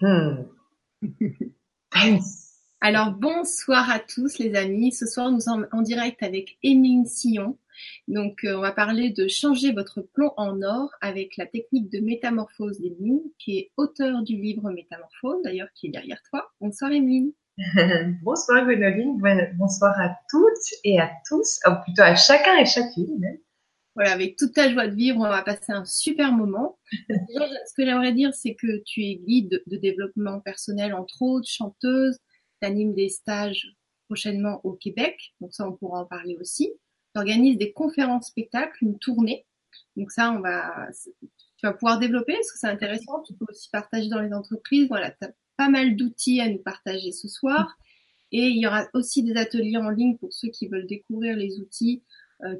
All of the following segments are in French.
Hmm. Alors bonsoir à tous les amis. Ce soir nous sommes en direct avec Émile Sillon. Donc euh, on va parler de changer votre plomb en or avec la technique de métamorphose d'Émile, qui est auteur du livre Métamorphose, d'ailleurs qui est derrière toi. Bonsoir Émile. bonsoir Gwénoline, bonsoir à toutes et à tous, ou plutôt à chacun et chacune. Voilà, avec toute ta joie de vivre, on va passer un super moment. ce que j'aimerais dire, c'est que tu es guide de développement personnel, entre autres, chanteuse, tu animes des stages prochainement au Québec, donc ça on pourra en parler aussi. Tu organises des conférences spectacles, une tournée. Donc ça, on va, tu vas pouvoir développer parce que c'est intéressant. Tu peux aussi partager dans les entreprises. Voilà, tu as pas mal d'outils à nous partager ce soir. Et il y aura aussi des ateliers en ligne pour ceux qui veulent découvrir les outils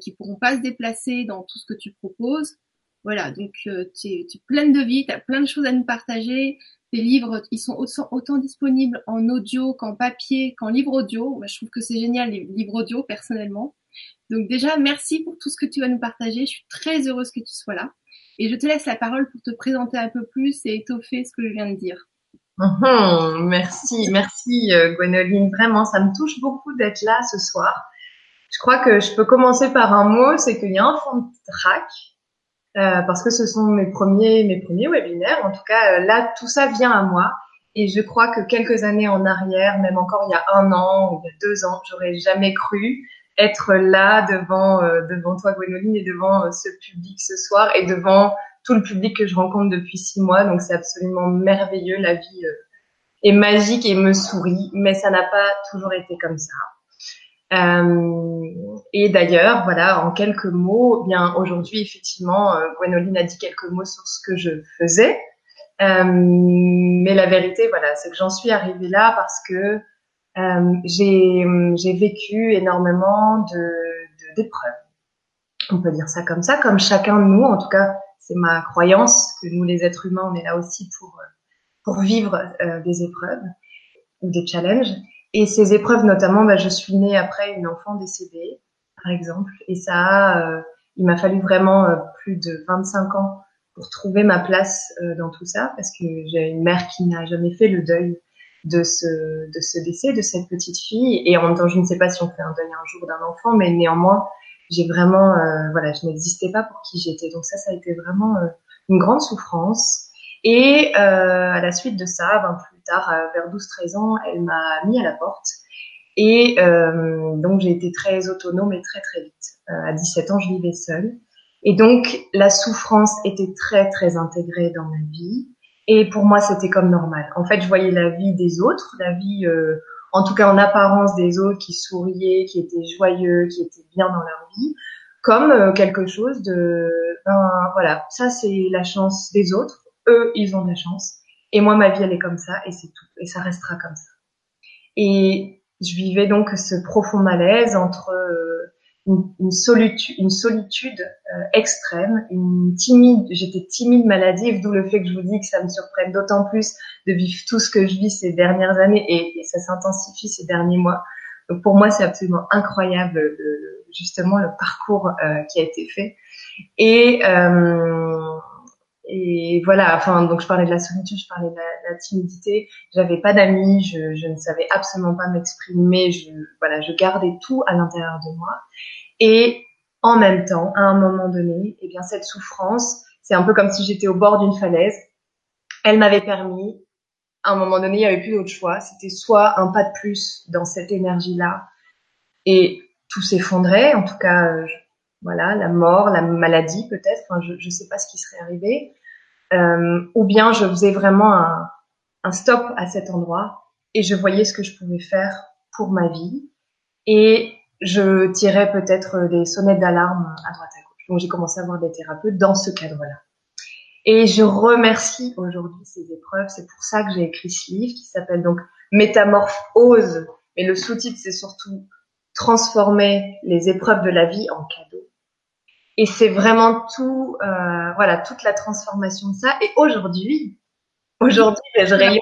qui pourront pas se déplacer dans tout ce que tu proposes. Voilà, donc euh, tu, es, tu pleine de vie, tu as plein de choses à nous partager. Tes livres, ils sont autant, autant disponibles en audio qu'en papier, qu'en livre audio. Moi, je trouve que c'est génial les livres audio personnellement. Donc déjà, merci pour tout ce que tu vas nous partager. Je suis très heureuse que tu sois là. Et je te laisse la parole pour te présenter un peu plus et étoffer ce que je viens de dire. Mmh, merci, merci euh, Gwenoline. Vraiment, ça me touche beaucoup d'être là ce soir. Je crois que je peux commencer par un mot, c'est qu'il y a un fond de trac, euh, parce que ce sont mes premiers, mes premiers webinaires. En tout cas, euh, là, tout ça vient à moi. Et je crois que quelques années en arrière, même encore il y a un an ou il y a deux ans, j'aurais jamais cru être là devant euh, devant toi Gwénoline et devant euh, ce public ce soir et devant tout le public que je rencontre depuis six mois. Donc c'est absolument merveilleux. La vie est magique et me sourit, mais ça n'a pas toujours été comme ça. Euh, et d'ailleurs, voilà, en quelques mots, eh bien aujourd'hui, effectivement, euh, Gwenoline a dit quelques mots sur ce que je faisais. Euh, mais la vérité, voilà, c'est que j'en suis arrivée là parce que j'ai vécu énormément de d'épreuves. On peut dire ça comme ça, comme chacun de nous. En tout cas, c'est ma croyance que nous, les êtres humains, on est là aussi pour pour vivre des épreuves ou des challenges. Et ces épreuves, notamment, bah, je suis née après une enfant décédée, par exemple, et ça, euh, il m'a fallu vraiment euh, plus de 25 ans pour trouver ma place euh, dans tout ça, parce que j'ai une mère qui n'a jamais fait le deuil de ce de ce décès de cette petite fille, et en même temps, je ne sais pas si on fait un deuil un jour d'un enfant, mais néanmoins, j'ai vraiment, voilà, je n'existais pas pour qui j'étais, donc ça, ça a été vraiment une grande souffrance. Et à la suite de ça, ben, plus tard, vers 12-13 ans, elle m'a mis à la porte. Et euh, donc j'ai été très autonome et très très vite. Euh, à 17 ans, je vivais seule. Et donc la souffrance était très très intégrée dans ma vie. Et pour moi, c'était comme normal. En fait, je voyais la vie des autres, la vie, euh, en tout cas en apparence des autres, qui souriaient, qui étaient joyeux, qui étaient bien dans leur vie, comme euh, quelque chose de, ben voilà, ça c'est la chance des autres. Eux, ils ont de la chance. Et moi, ma vie, elle est comme ça, et c'est tout. Et ça restera comme ça. Et je vivais donc ce profond malaise entre euh, une, solitude, une solitude euh, extrême, une timide, j'étais timide maladive, d'où le fait que je vous dis que ça me surprenne d'autant plus de vivre tout ce que je vis ces dernières années, et, ça s'intensifie ces derniers mois. Donc pour moi, c'est absolument incroyable, le, justement, le parcours euh, qui a été fait. Et euh, et voilà, enfin, donc je parlais de la solitude, je parlais de la, timidité. J'avais pas d'amis, je, je, ne savais absolument pas m'exprimer. Je, voilà, je gardais tout à l'intérieur de moi. Et en même temps, à un moment donné, eh bien, cette souffrance, c'est un peu comme si j'étais au bord d'une falaise. Elle m'avait permis, à un moment donné, il n'y avait plus d'autre choix. C'était soit un pas de plus dans cette énergie-là, et tout s'effondrait. En tout cas, voilà, la mort, la maladie peut-être. Enfin, je ne sais pas ce qui serait arrivé. Euh, ou bien je faisais vraiment un, un, stop à cet endroit et je voyais ce que je pouvais faire pour ma vie et je tirais peut-être des sonnettes d'alarme à droite à gauche. Donc j'ai commencé à voir des thérapeutes dans ce cadre-là. Et je remercie aujourd'hui ces épreuves. C'est pour ça que j'ai écrit ce livre qui s'appelle donc Métamorphose. Mais le sous-titre, c'est surtout transformer les épreuves de la vie en cadeaux. Et c'est vraiment tout, euh, voilà, toute la transformation de ça. Et aujourd'hui, aujourd'hui, ben, je rayonne.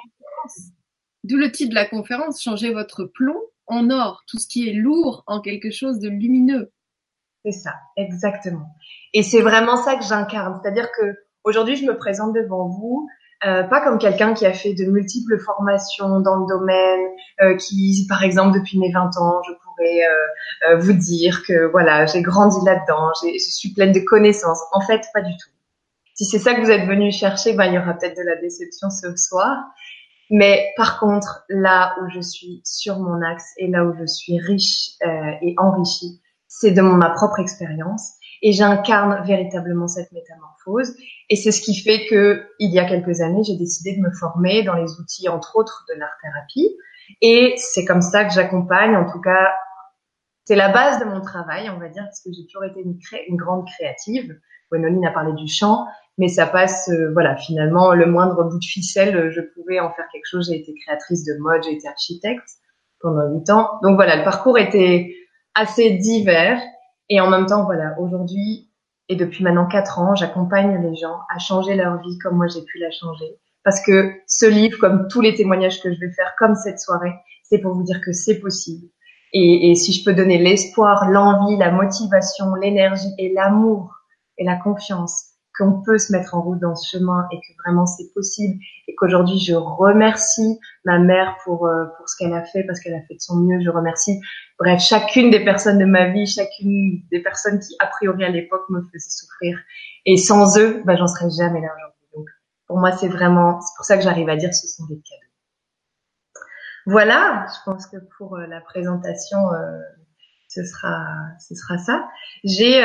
D'où le titre de la conférence, changer votre plomb en or, tout ce qui est lourd en quelque chose de lumineux. C'est ça, exactement. Et c'est vraiment ça que j'incarne. C'est-à-dire que aujourd'hui, je me présente devant vous euh, pas comme quelqu'un qui a fait de multiples formations dans le domaine, euh, qui, par exemple, depuis mes 20 ans, je pourrais euh, vous dire que voilà, j'ai grandi là-dedans, je suis pleine de connaissances. En fait, pas du tout. Si c'est ça que vous êtes venu chercher, ben, il y aura peut-être de la déception ce soir. Mais par contre, là où je suis sur mon axe et là où je suis riche et enrichie, c'est de ma propre expérience et j'incarne véritablement cette métamorphose. Et c'est ce qui fait que, il y a quelques années, j'ai décidé de me former dans les outils, entre autres, de l'art-thérapie. Et c'est comme ça que j'accompagne, en tout cas, c'est la base de mon travail, on va dire, parce que j'ai toujours été une, une grande créative. Gwenoline a parlé du chant, mais ça passe, euh, voilà, finalement, le moindre bout de ficelle, je pouvais en faire quelque chose. J'ai été créatrice de mode, j'ai été architecte pendant huit ans. Donc voilà, le parcours était assez divers. Et en même temps, voilà, aujourd'hui et depuis maintenant quatre ans, j'accompagne les gens à changer leur vie comme moi j'ai pu la changer. Parce que ce livre, comme tous les témoignages que je vais faire, comme cette soirée, c'est pour vous dire que c'est possible. Et, et si je peux donner l'espoir, l'envie, la motivation, l'énergie et l'amour et la confiance qu'on peut se mettre en route dans ce chemin et que vraiment c'est possible et qu'aujourd'hui je remercie ma mère pour euh, pour ce qu'elle a fait parce qu'elle a fait de son mieux. Je remercie bref chacune des personnes de ma vie chacune des personnes qui a priori à l'époque me faisaient souffrir. Et sans eux bah j'en serais jamais là aujourd'hui. Donc pour moi c'est vraiment c'est pour ça que j'arrive à dire ce sont des cadeaux voilà je pense que pour euh, la présentation euh, ce sera ce sera ça j'ai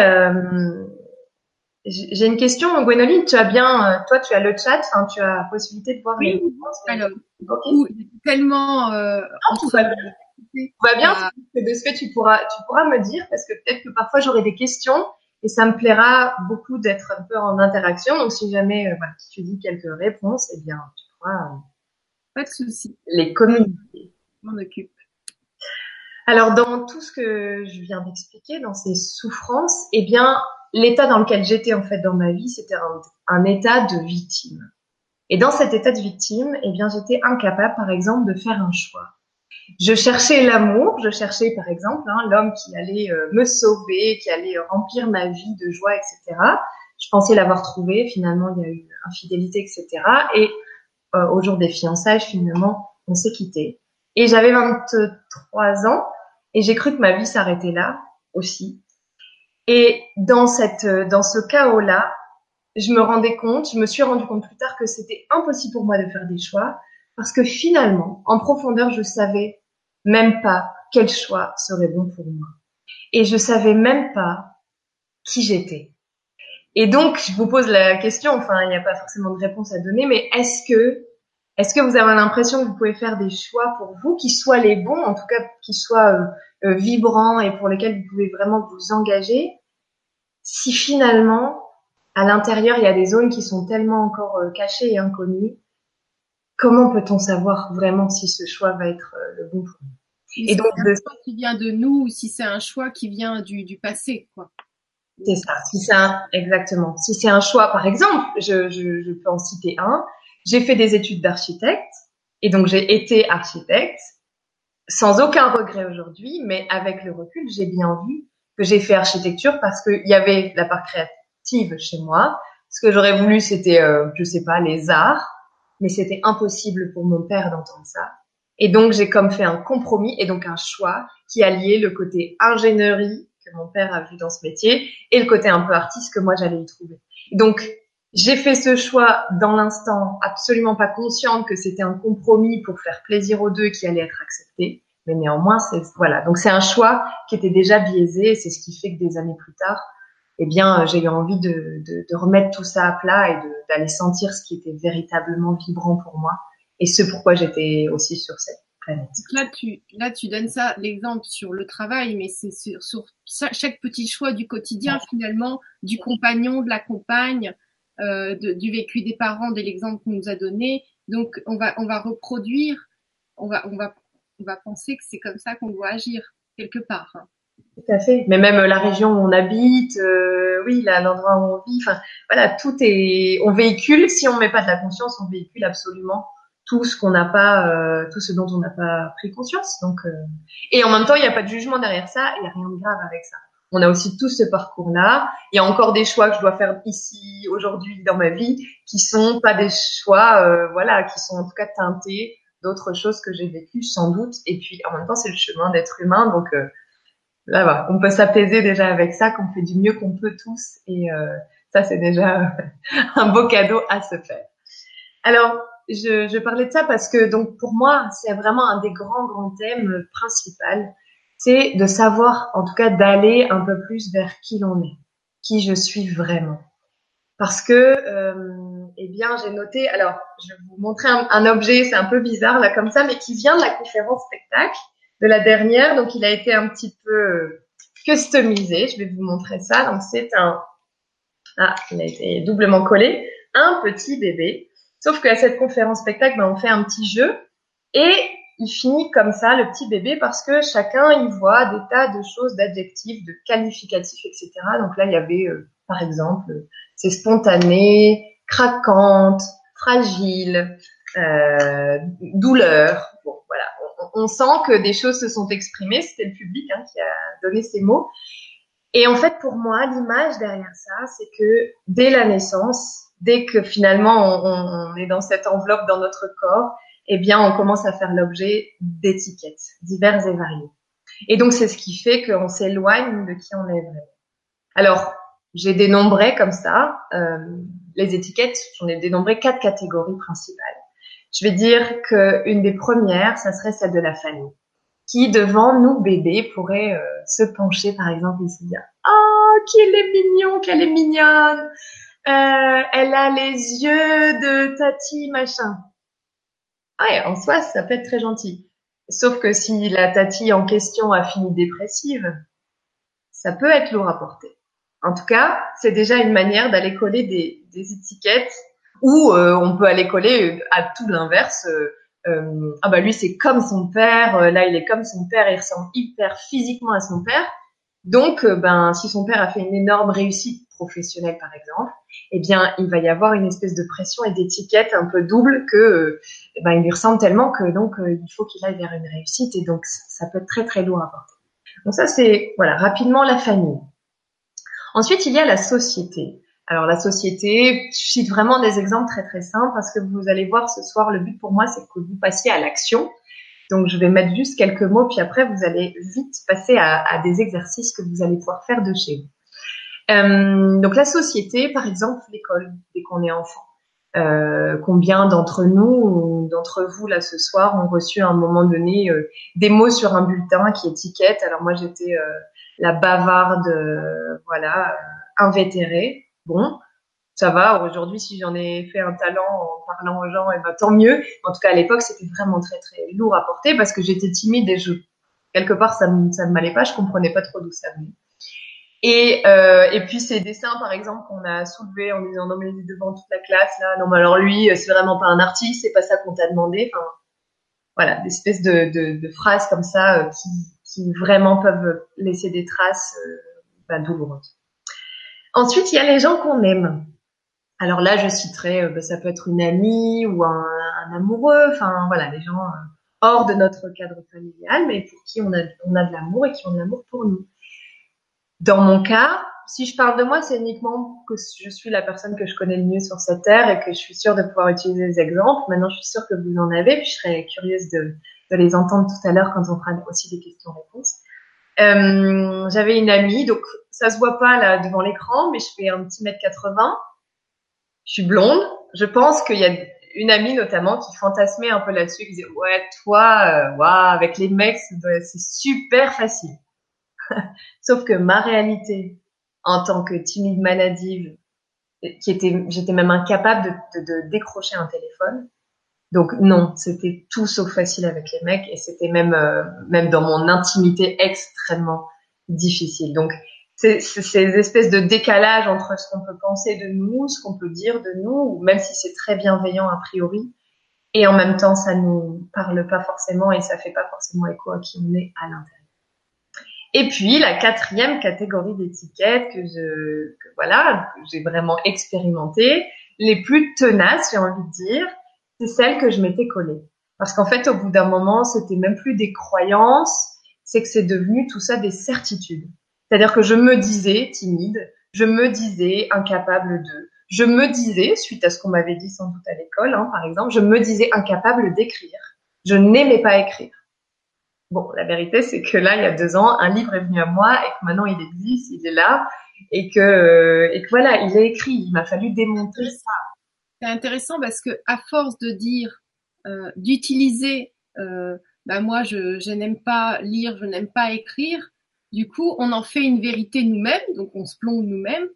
j'ai une question, Gwénoline. Tu as bien, euh, toi, tu as le chat, tu as la possibilité de voir oui, les Alors, okay. tellement. Euh, non, tout, va bien. tout va bien. De ce fait, tu pourras, tu pourras me dire parce que peut-être que parfois j'aurai des questions et ça me plaira beaucoup d'être un peu en interaction. Donc, si jamais euh, voilà, tu dis quelques réponses, eh bien, tu pourras. Pas de souci. Les communiquer. M'en occupe. Alors, dans tout ce que je viens d'expliquer, dans ces souffrances, eh bien, l'état dans lequel j'étais en fait dans ma vie, c'était un, état de victime. Et dans cet état de victime, eh bien, j'étais incapable, par exemple, de faire un choix. Je cherchais l'amour, je cherchais, par exemple, hein, l'homme qui allait euh, me sauver, qui allait remplir ma vie de joie, etc. Je pensais l'avoir trouvé. Finalement, il y a eu infidélité, etc. Et euh, au jour des fiançailles, finalement, on s'est quitté. Et j'avais 23 ans et j'ai cru que ma vie s'arrêtait là aussi. Et dans cette, dans ce chaos-là, je me rendais compte, je me suis rendu compte plus tard que c'était impossible pour moi de faire des choix parce que finalement, en profondeur, je savais même pas quel choix serait bon pour moi. Et je savais même pas qui j'étais. Et donc, je vous pose la question, enfin, il n'y a pas forcément de réponse à donner, mais est-ce que, est-ce que vous avez l'impression que vous pouvez faire des choix pour vous qui soient les bons, en tout cas, qui soient euh, euh, vibrants et pour lesquels vous pouvez vraiment vous engager, si finalement, à l'intérieur, il y a des zones qui sont tellement encore euh, cachées et inconnues, comment peut-on savoir vraiment si ce choix va être le bon pour nous Et donc, c'est un choix qui vient de nous ou si c'est un choix qui vient du, du passé, quoi. C'est ça. Si c'est un, exactement. Si c'est un choix, par exemple, je, je, je peux en citer un. J'ai fait des études d'architecte et donc j'ai été architecte sans aucun regret aujourd'hui, mais avec le recul, j'ai bien vu que j'ai fait architecture parce qu'il y avait la part créative chez moi. Ce que j'aurais voulu, c'était, euh, je sais pas, les arts, mais c'était impossible pour mon père d'entendre ça. Et donc, j'ai comme fait un compromis et donc un choix qui alliait le côté ingénierie mon père a vu dans ce métier et le côté un peu artiste que moi j'allais y trouver. Donc, j'ai fait ce choix dans l'instant, absolument pas consciente que c'était un compromis pour faire plaisir aux deux qui allait être accepté. Mais néanmoins, c'est voilà. Donc c'est un choix qui était déjà biaisé. C'est ce qui fait que des années plus tard, eh bien, j'ai eu envie de, de, de, remettre tout ça à plat et d'aller sentir ce qui était véritablement vibrant pour moi et ce pourquoi j'étais aussi sur cette planète. Là, tu là tu donnes ça l'exemple sur le travail, mais c'est sur, sur, chaque petit choix du quotidien finalement, du compagnon, de la compagne euh, de, du vécu des parents, de l'exemple qu'on nous a donné. Donc, on va, on va reproduire, on va, on va, on va penser que c'est comme ça qu'on doit agir quelque part. Hein. Tout à fait. Mais même la région où on habite, euh, oui, l'endroit où on vit, enfin, voilà, tout est, on véhicule. Si on met pas de la conscience, on véhicule absolument tout ce qu'on n'a pas, euh, tout ce dont on n'a pas pris conscience. Donc, euh, et en même temps, il n'y a pas de jugement derrière ça. Il n'y a rien de grave avec ça. on a aussi tout ce parcours-là. Il y a encore des choix que je dois faire ici, aujourd'hui, dans ma vie, qui sont pas des choix, euh, voilà, qui sont en tout cas teintés d'autres choses que j'ai vécues sans doute. Et puis en même temps, c'est le chemin d'être humain, donc euh, là, on peut s'apaiser déjà avec ça, qu'on fait du mieux qu'on peut tous, et euh, ça, c'est déjà un beau cadeau à se faire. Alors, je, je parlais de ça parce que donc pour moi, c'est vraiment un des grands grands thèmes principaux c'est de savoir, en tout cas, d'aller un peu plus vers qui l'on est, qui je suis vraiment. Parce que, euh, eh bien, j'ai noté, alors, je vais vous montrer un, objet, c'est un peu bizarre là comme ça, mais qui vient de la conférence spectacle de la dernière, donc il a été un petit peu euh, customisé. Je vais vous montrer ça. Donc c'est un, ah, il a été doublement collé, un petit bébé. Sauf qu'à cette conférence spectacle, ben, on fait un petit jeu et il finit comme ça, le petit bébé, parce que chacun y voit des tas de choses, d'adjectifs, de qualificatifs, etc. Donc là, il y avait, euh, par exemple, c'est spontané, craquante, fragile, euh, douleur. Bon, voilà, on, sent que des choses se sont exprimées. C'était le public hein, qui a donné ces mots. Et en fait, pour moi, l'image derrière ça, c'est que dès la naissance, dès que finalement on, est dans cette enveloppe dans notre corps, eh bien, on commence à faire l'objet d'étiquettes diverses et variées. Et donc, c'est ce qui fait qu'on s'éloigne de qui on est vraiment. Alors, j'ai dénombré comme ça euh, les étiquettes. J'en ai dénombré quatre catégories principales. Je vais dire qu'une des premières, ça serait celle de la famille, qui devant nous bébés pourrait euh, se pencher, par exemple, et se dire "Oh, qu'elle est mignon, qu'elle est mignonne. Euh, elle a les yeux de Tati machin." Ah, en soi, ça peut être très gentil. Sauf que si la tati en question a fini dépressive, ça peut être lourd à porter. En tout cas, c'est déjà une manière d'aller coller des, étiquettes ou euh, on peut aller coller à tout l'inverse. Euh, euh, ah bah lui c'est comme son père, là il est comme son père, il ressemble hyper physiquement à son père. Donc ben si son père a fait une énorme réussite professionnelle par exemple, eh bien, il va y avoir une espèce de pression et d'étiquette un peu double que, euh, eh ben, il lui ressemble tellement que donc euh, il faut qu'il aille vers une réussite et donc ça peut être très très lourd à porter. Donc ça c'est voilà rapidement la famille. Ensuite il y a la société. Alors la société, je cite vraiment des exemples très très simples parce que vous allez voir ce soir le but pour moi c'est que vous passiez à l'action. Donc je vais mettre juste quelques mots puis après vous allez vite passer à, à des exercices que vous allez pouvoir faire de chez vous. Euh, donc la société, par exemple, l'école, dès qu'on est enfant. Euh, combien d'entre nous, d'entre vous là ce soir, ont reçu à un moment donné euh, des mots sur un bulletin qui étiquette? Alors moi j'étais euh, la bavarde, euh, voilà, invétérée. Bon, ça va. Aujourd'hui, si j'en ai fait un talent en parlant aux gens, eh ben tant mieux. En tout cas à l'époque, c'était vraiment très très lourd à porter parce que j'étais timide et je quelque part ça ne m'allait pas. Je comprenais pas trop d'où ça venait. Et, euh, et puis ces dessins, par exemple, qu'on a soulevés en disant non mais devant toute la classe là, non mais alors lui, euh, c'est vraiment pas un artiste, c'est pas ça qu'on t'a demandé. Enfin, voilà, des espèces de, de, de phrases comme ça euh, qui, qui, vraiment peuvent laisser des traces euh, bah, douloureuses. Ensuite, il y a les gens qu'on aime. Alors là, je citerai, bah, ça peut être une amie ou un, un amoureux, enfin voilà, les gens hors de notre cadre familial, mais pour qui on a, on a de l'amour et qui ont de l'amour pour nous. Dans mon cas, si je parle de moi, c'est uniquement que je suis la personne que je connais le mieux sur cette terre et que je suis sûre de pouvoir utiliser des exemples. Maintenant, je suis sûre que vous en avez, puis je serais curieuse de, de les entendre tout à l'heure quand on fera aussi des questions-réponses. Euh, J'avais une amie, donc ça se voit pas là devant l'écran, mais je fais un petit mètre 80. Je suis blonde. Je pense qu'il y a une amie notamment qui fantasmait un peu là-dessus, qui disait ouais toi, euh, avec les mecs c'est super facile. Sauf que ma réalité en tant que timide maladive, j'étais même incapable de, décrocher un téléphone. Donc non, c'était tout sauf facile avec les mecs et c'était même euh, même dans mon intimité extrêmement difficile. Donc c'est ces espèces de décalage entre ce qu'on peut penser de nous, ce qu'on peut dire de nous, même si c'est très bienveillant a priori, et en même temps ça nous parle pas forcément et ça fait pas forcément écho à qui on est à l'intérieur. Et puis la quatrième catégorie d'étiquettes que je que, voilà que j'ai vraiment expérimenté, les plus tenaces, j'ai envie de dire, c'est celles que je m'étais collée. Parce qu'en fait, au bout d'un moment, c'était même plus des croyances, c'est que c'est devenu tout ça des certitudes. C'est-à-dire que je me disais timide, je me disais incapable de, je me disais, suite à ce qu'on m'avait dit sans doute à l'école, hein, par exemple, je me disais incapable d'écrire. Je n'aimais pas écrire. Bon, la vérité, c'est que là, il y a deux ans, un livre est venu à moi et que maintenant il existe, il est là et que, euh, et que voilà, il est écrit. Il m'a fallu démontrer ça. C'est intéressant parce que à force de dire, euh, d'utiliser, euh, bah moi, je, je n'aime pas lire, je n'aime pas écrire. Du coup, on en fait une vérité nous-mêmes, donc on se plombe nous-mêmes.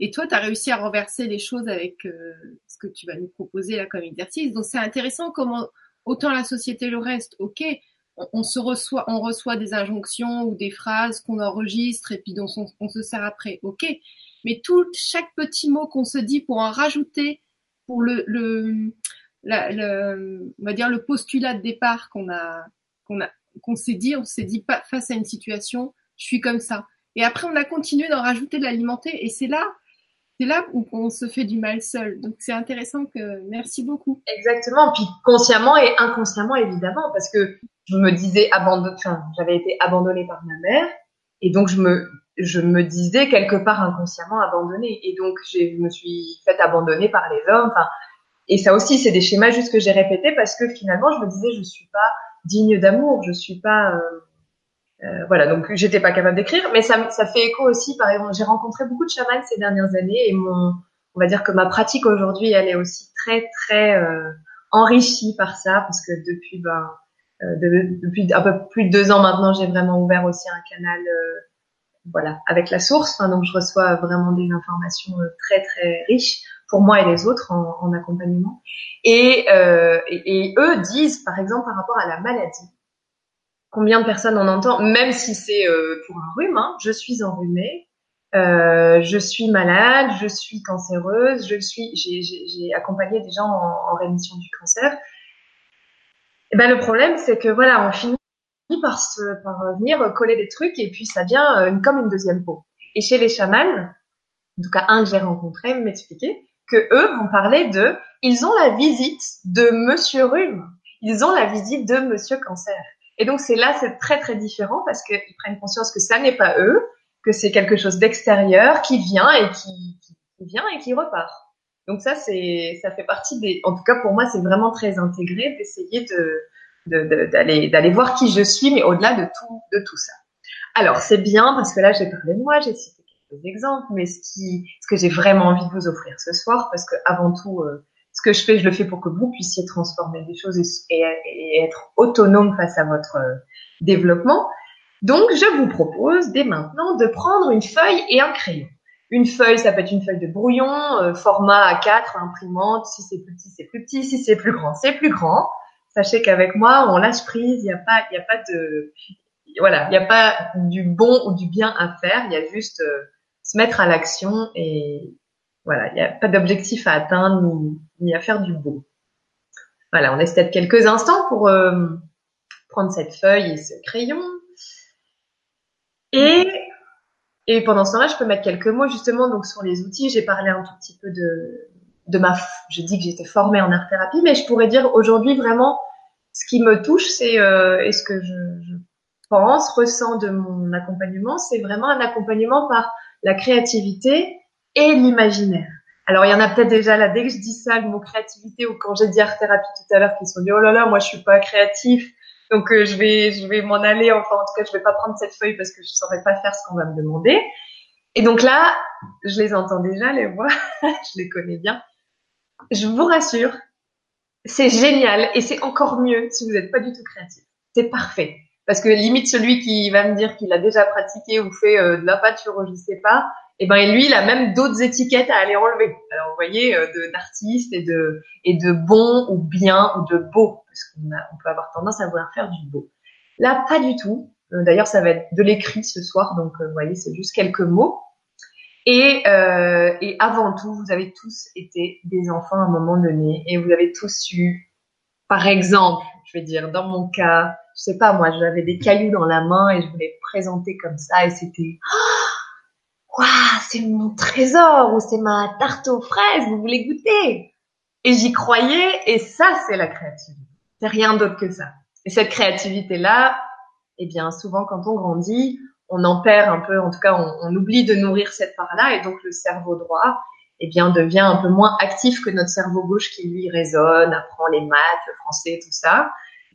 Et toi, tu as réussi à renverser les choses avec euh, ce que tu vas nous proposer là comme exercice. Donc c'est intéressant comment autant la société le reste, ok, on, se reçoit, on reçoit des injonctions ou des phrases qu'on enregistre et puis dont on, se sert après. Ok, mais tout chaque petit mot qu'on se dit pour en rajouter pour le, le, on va dire le postulat de départ qu'on a qu'on a qu'on s'est dit, on s'est dit face à une situation, je suis comme ça. Et après on a continué d'en rajouter de l'alimenter et c'est là c'est là où on se fait du mal seul. Donc c'est intéressant que merci beaucoup. Exactement. Puis consciemment et inconsciemment évidemment parce que je me disais abandonné, enfin, j'avais été abandonnée par ma mère et donc je me je me disais quelque part inconsciemment abandonnée et donc je me suis faite abandonner par les hommes. Et ça aussi c'est des schémas juste que j'ai répétés parce que finalement je me disais je suis pas digne d'amour, je suis pas euh, euh, voilà, donc j'étais pas capable d'écrire, mais ça, ça fait écho aussi. Par exemple, j'ai rencontré beaucoup de chamans ces dernières années et mon, on va dire que ma pratique aujourd'hui, elle est aussi très très euh, enrichie par ça, parce que depuis ben, euh, depuis un peu plus de deux ans maintenant, j'ai vraiment ouvert aussi un canal, euh, voilà, avec la source. Enfin, donc je reçois vraiment des informations très très riches pour moi et les autres en, en accompagnement. Et, et, et eux disent, par exemple, par rapport à la maladie combien de personnes on entend, même si c'est euh, pour un rhume, hein, je suis enrhumée, euh, je suis malade, je suis cancéreuse, je suis, j'ai accompagné des gens en, rémission du cancer. Et ben le problème, c'est que voilà, on finit par se, par venir coller des trucs et puis ça devient euh, comme une deuxième peau. Et chez les chamans, en tout cas un que j'ai rencontré m'expliquait que eux vont parler de, ils ont la visite de Monsieur Rhume, ils ont la visite de Monsieur Cancer. Et donc c'est là, c'est très très différent parce qu'ils prennent conscience que ça n'est pas eux, que c'est quelque chose d'extérieur qui vient et qui, qui, vient et qui repart. Donc ça, c'est, ça fait partie des, en tout cas pour moi, c'est vraiment très intégré d'essayer de, d'aller, d'aller voir qui je suis, mais au-delà de tout, de tout ça. Alors c'est bien parce que là j'ai parlé de moi, j'ai cité quelques exemples, mais ce qui, ce que j'ai vraiment envie de vous offrir ce soir, parce que avant tout, euh, ce que je fais, je le fais pour que vous puissiez transformer des choses et, être autonome face à votre euh, développement. Donc, je vous propose dès maintenant de prendre une feuille et un crayon. Une feuille, ça peut être une feuille de brouillon, euh, format A4, imprimante. Si c'est plus petit, c'est plus petit. Si c'est plus grand, c'est plus grand. Sachez qu'avec moi, on lâche prise. Il n'y a pas, il a pas de, voilà, il n'y a pas du bon ou du bien à faire. Il y a juste euh, se mettre à l'action et voilà, il n'y a pas d'objectif à atteindre ni, ni, à faire du beau. Voilà, on laisse peut-être quelques instants pour euh, prendre cette feuille et ce crayon. Et, et pendant ce temps-là, je peux mettre quelques mots justement donc sur les outils. J'ai parlé un tout petit peu de, de ma... Je dis que j'étais formée en art-thérapie, mais je pourrais dire aujourd'hui vraiment ce qui me touche, c'est euh, et ce que je, je pense, ressens de mon accompagnement, c'est vraiment un accompagnement par la créativité et l'imaginaire. Alors il y en a peut-être déjà là, dès que je dis ça, le mot créativité, ou quand j'ai dit art thérapie tout à l'heure, qui sont dit oh là là, moi je suis pas créatif, donc euh, je vais je vais m'en aller. Enfin en tout cas, je vais pas prendre cette feuille parce que je saurais pas faire ce qu'on va me demander. Et donc là, je les entends déjà les voix, je les connais bien. Je vous rassure, c'est génial et c'est encore mieux si vous n'êtes pas du tout créatif. C'est parfait. Parce que limite celui qui va me dire qu'il a déjà pratiqué ou fait euh, de la peinture ou je sais pas, et ben lui, il a même d'autres étiquettes à aller enlever. Alors vous voyez, euh, d'artiste et de et de bon ou bien ou de beau, on peut avoir tendance à vouloir faire du beau. Là, pas du tout. Euh, d'ailleurs, ça va être de l'écrit ce soir, donc euh, vous voyez, c'est juste quelques mots. Et, euh, et avant tout, vous avez tous été des enfants à un moment donné, et vous avez tous eu, par exemple, je vais dire, dans mon cas, je sais pas moi, j'avais des cailloux dans la main et je voulais présenter comme ça, et c'était waouh, c'est mon trésor ou c'est ma tarte aux fraises, vous voulez goûter? Et j'y croyais et ça c'est la créativité. C'est rien d'autre que ça. Et cette créativité là, eh bien souvent quand on grandit, on en perd un peu, en tout cas, on, oublie de nourrir cette part-là, et donc le cerveau droit, eh bien, devient un peu moins actif que notre cerveau gauche qui lui résonne, apprend les maths, le français, tout ça.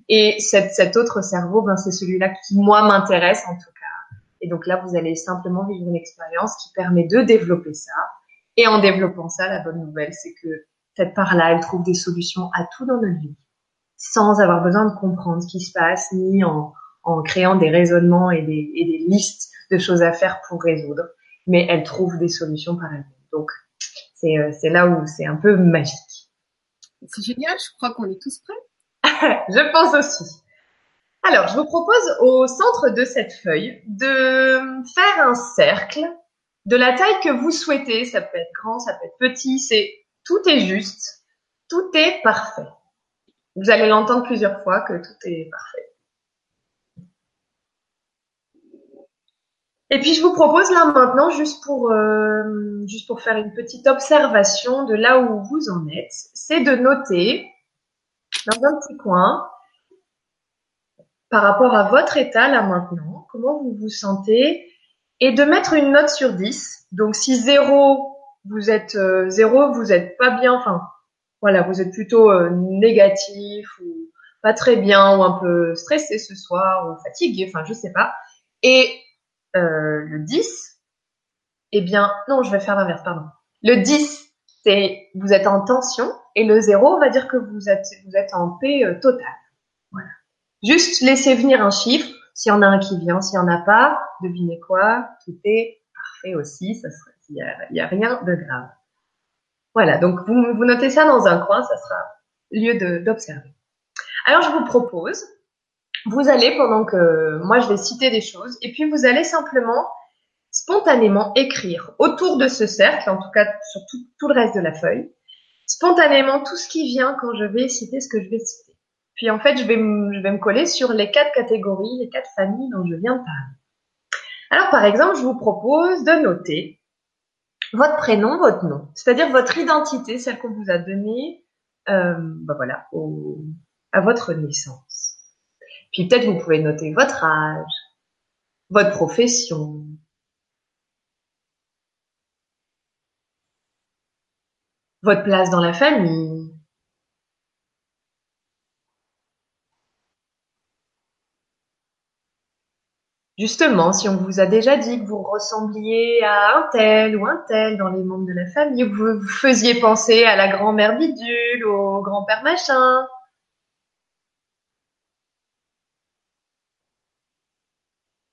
Et cet, cet autre cerveau, ben, c'est celui-là qui, moi, m'intéresse en tout cas. Et donc là, vous allez simplement vivre une expérience qui permet de développer ça. Et en développant ça, la bonne nouvelle, c'est que cette part-là, elle trouve des solutions à tout dans notre vie, sans avoir besoin de comprendre ce qui se passe, ni en, en créant des raisonnements et des, et des listes de choses à faire pour résoudre. Mais elle trouve des solutions par elle-même. Donc, c'est, euh, là où c'est un peu magique. C'est génial, je crois qu'on est tous prêts. je pense aussi. Alors, je vous propose au centre de cette feuille de faire un cercle de la taille que vous souhaitez. Ça peut être grand, ça peut être petit. C'est tout est juste, tout est parfait. Vous allez l'entendre plusieurs fois que tout est parfait. Et puis je vous propose là maintenant, juste pour euh, juste pour faire une petite observation de là où vous en êtes, c'est de noter dans un petit coin, par rapport à votre état là maintenant, comment vous vous sentez, et de mettre une note sur 10. Donc si 0, vous êtes euh, 0, vous êtes pas bien, enfin voilà, vous êtes plutôt euh, négatif ou pas très bien ou un peu stressé ce soir ou fatigué, enfin je sais pas. Et euh, le 10, eh bien, non, je vais faire l'inverse, pardon. Le 10, c'est vous êtes en tension et le 0, on va dire que vous êtes, vous êtes en paix euh, totale. Voilà. Juste laissez venir un chiffre. S'il y en a un qui vient, s'il y en a pas, devinez quoi, tout est parfait aussi. Ça il y a, il y a rien de grave. Voilà. Donc vous, notez ça dans un coin, ça sera lieu d'observer. Alors je vous propose, vous allez pendant que moi je vais citer des choses, et puis vous allez simplement spontanément écrire autour de ce cercle, en tout cas sur tout, le reste de la feuille, spontanément tout ce qui vient quand je vais citer ce que je vais citer. Puis en fait, je vais, je vais me coller sur les quatre catégories, les quatre familles dont je viens de parler. Alors par exemple, je vous propose de noter votre prénom, votre nom, c'est-à-dire votre identité, celle qu'on vous a donnée, euh, bah voilà, au- à votre naissance. Puis peut-être vous pouvez noter votre âge, votre profession, votre place dans la famille, Justement, si on vous a déjà dit que vous ressembliez à un tel ou un tel dans les membres de la famille, que vous vous faisiez penser à la grand-mère bidule, au grand-père machin,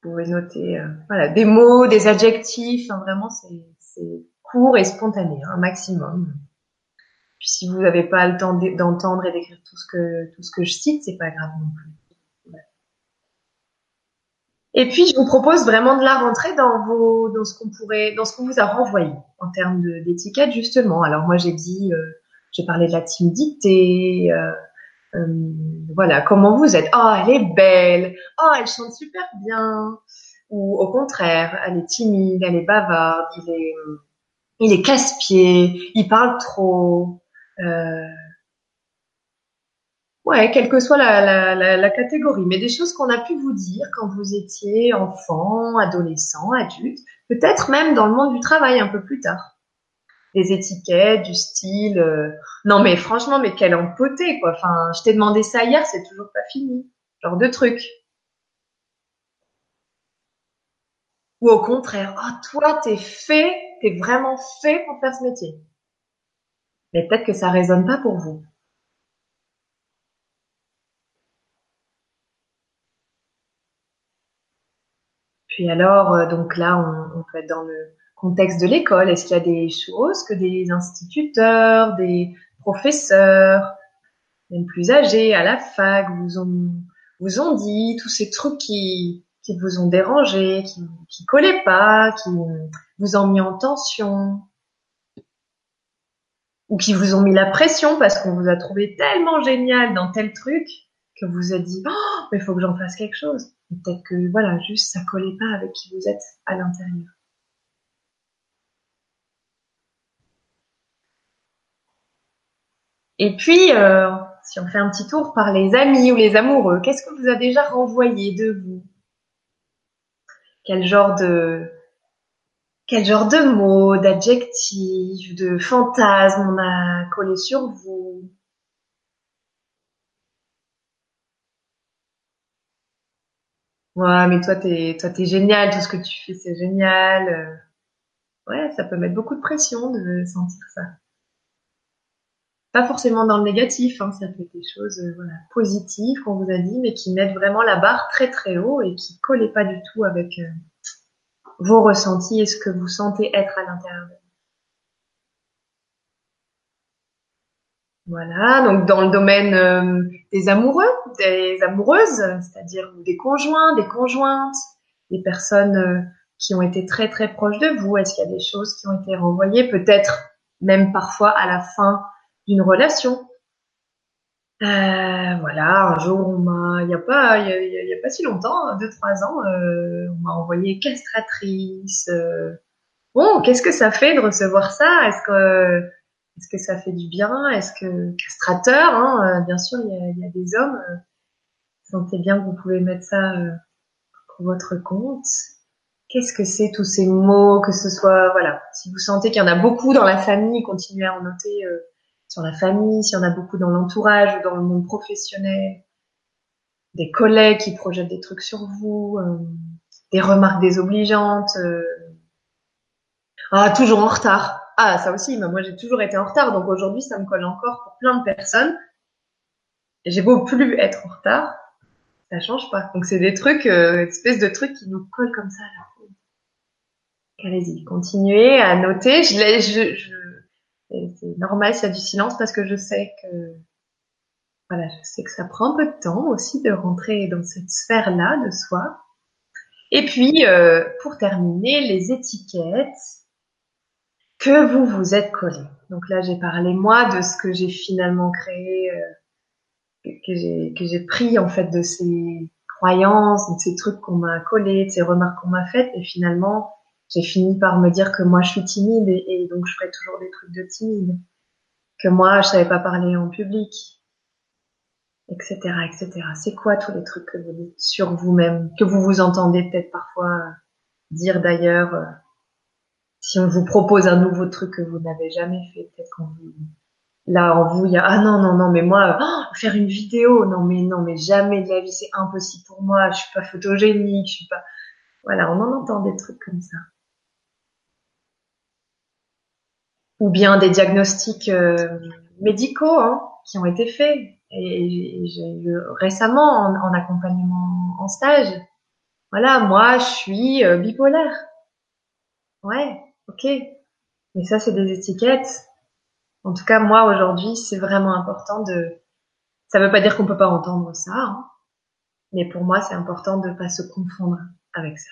vous pouvez noter euh, voilà, des mots, des adjectifs, hein, vraiment c'est court et spontané, hein, un maximum. Puis si vous n'avez pas le temps d'e- d'entendre et d'écrire tout ce que je cite, c'est pas grave non plus. Et puis, je vous propose vraiment de la rentrer dans vos, dans ce qu'on pourrait, dans ce qu'on vous a renvoyé en termes d'étiquette justement. Alors moi, j'ai dit, euh, j'ai parlé de la timidité, euh, euh, voilà, comment vous êtes. Oh, elle est belle. Oh, elle chante super bien. Ou au contraire, elle est timide, elle est bavarde, il est, il est casse-pied, il parle trop. Ouais, quelle que soit la, la, catégorie, mais des choses qu'on a pu vous dire quand vous étiez enfant, adolescent, adulte, peut-être même dans le monde du travail un peu plus tard. Des étiquettes, du style, euh, non mais franchement, mais quelle empotée quoi. Enfin, je t'ai demandé ça hier, c'est toujours pas fini. Genre de trucs. Ou au contraire, oh toi t'es fait, t'es vraiment fait pour faire ce métier. Mais peut-être que ça résonne pas pour vous. Puis alors, euh, donc là, on, on peut être dans le contexte de l'école. Est-ce qu'il y a des choses que des instituteurs, des professeurs, même plus âgés, à la fac, vous ont, vous ont dit, tous ces trucs qui, qui vous ont dérangé, qui, qui collaient pas, qui vous ont mis en tension, ou qui vous ont mis la pression parce qu'on vous a trouvé tellement génial dans tel truc que vous vous êtes dit, oh, mais il faut que j'en fasse quelque chose. Peut-être que voilà, juste ça collait pas avec qui vous êtes à l'intérieur. Et puis, euh, si on fait un petit tour par les amis ou les amoureux, qu'est-ce que vous a déjà renvoyé de vous? Quel genre de quel genre de mots, d'adjectifs, de fantasmes on a collé sur vous? Ouais, mais toi t'es toi t'es génial, tout ce que tu fais c'est génial. Euh. Ouais, ça peut mettre beaucoup de pression de sentir ça. Pas forcément dans le négatif, hein, ça peut être des choses euh, positives qu'on vous a dit, mais qui mettent vraiment la barre très très haut et qui collaient pas du tout avec euh, vos ressentis et ce que vous sentez être à l'intérieur Voilà, donc dans le domaine euh, des amoureux, des amoureuses, c'est-à-dire des conjoints, des conjointes, des personnes euh, qui ont été très très proches de vous, est-ce qu'il y a des choses qui ont été renvoyées, peut-être même parfois à la fin d'une relation? Euh, voilà, un jour on m'a, il y a pas, il y a, pas si longtemps, deux trois ans, on m'a envoyé castratrice. bon, qu'est-ce que ça fait de recevoir ça? Est-ce que est-ce que ça fait du bien? Est-ce que castrateur hein, euh, Bien sûr, il y a, il y a des hommes. Euh, sentez bien que vous pouvez mettre ça euh, pour votre compte. Qu'est-ce que c'est tous ces mots Que ce soit voilà. Si vous sentez qu'il y en a beaucoup dans la famille, continuez à en noter euh, sur la famille. S'il y en a beaucoup dans l'entourage ou dans le monde professionnel, des collègues qui projettent des trucs sur vous, des remarques désobligeantes. ah, toujours en retard ah, ça aussi, moi j'ai toujours été en retard, donc aujourd'hui ça me colle encore pour plein de personnes. J'ai beau plus être en retard, ça change pas. Donc c'est des trucs, euh, espèces de trucs qui nous collent comme ça. Allez-y, continuez à noter. Je, je, je c'est normal s'il y a du silence parce que je sais que voilà, je sais que ça prend un peu de temps aussi de rentrer dans cette sphère-là de soi. Et puis, euh, pour terminer, les étiquettes que vous vous êtes collé. Donc là, j'ai parlé moi de ce que j'ai finalement créé, euh, que j'ai que j'ai pris en fait de ces croyances, de ces trucs qu'on m'a collés, de ces remarques qu'on m'a faites, et finalement, j'ai fini par me dire que moi je suis timide et, donc je ferai toujours des trucs de timide, que moi je savais pas parler en public, etc., etc. C'est quoi tous les trucs que vous dites sur vous-même, que vous vous entendez peut-être parfois dire d'ailleurs euh, si on vous propose un nouveau truc que vous n'avez jamais fait, peut-être qu'on vous là en vous il y a ah non non non mais moi oh, faire une vidéo non mais non mais jamais de la vie c'est impossible pour moi je suis pas photogénique je suis pas voilà on en entend des trucs comme ça. Ou bien des diagnostics euh, médicaux hein, qui ont été faits. Et, j'ai eu récemment en, en, accompagnement en stage voilà moi je suis euh, bipolaire. Ouais Ok, mais ça c'est des étiquettes. En tout cas, moi aujourd'hui, c'est vraiment important de. Ça veut pas dire qu'on peut pas entendre ça, hein. mais pour moi, c'est important de pas se confondre avec ça.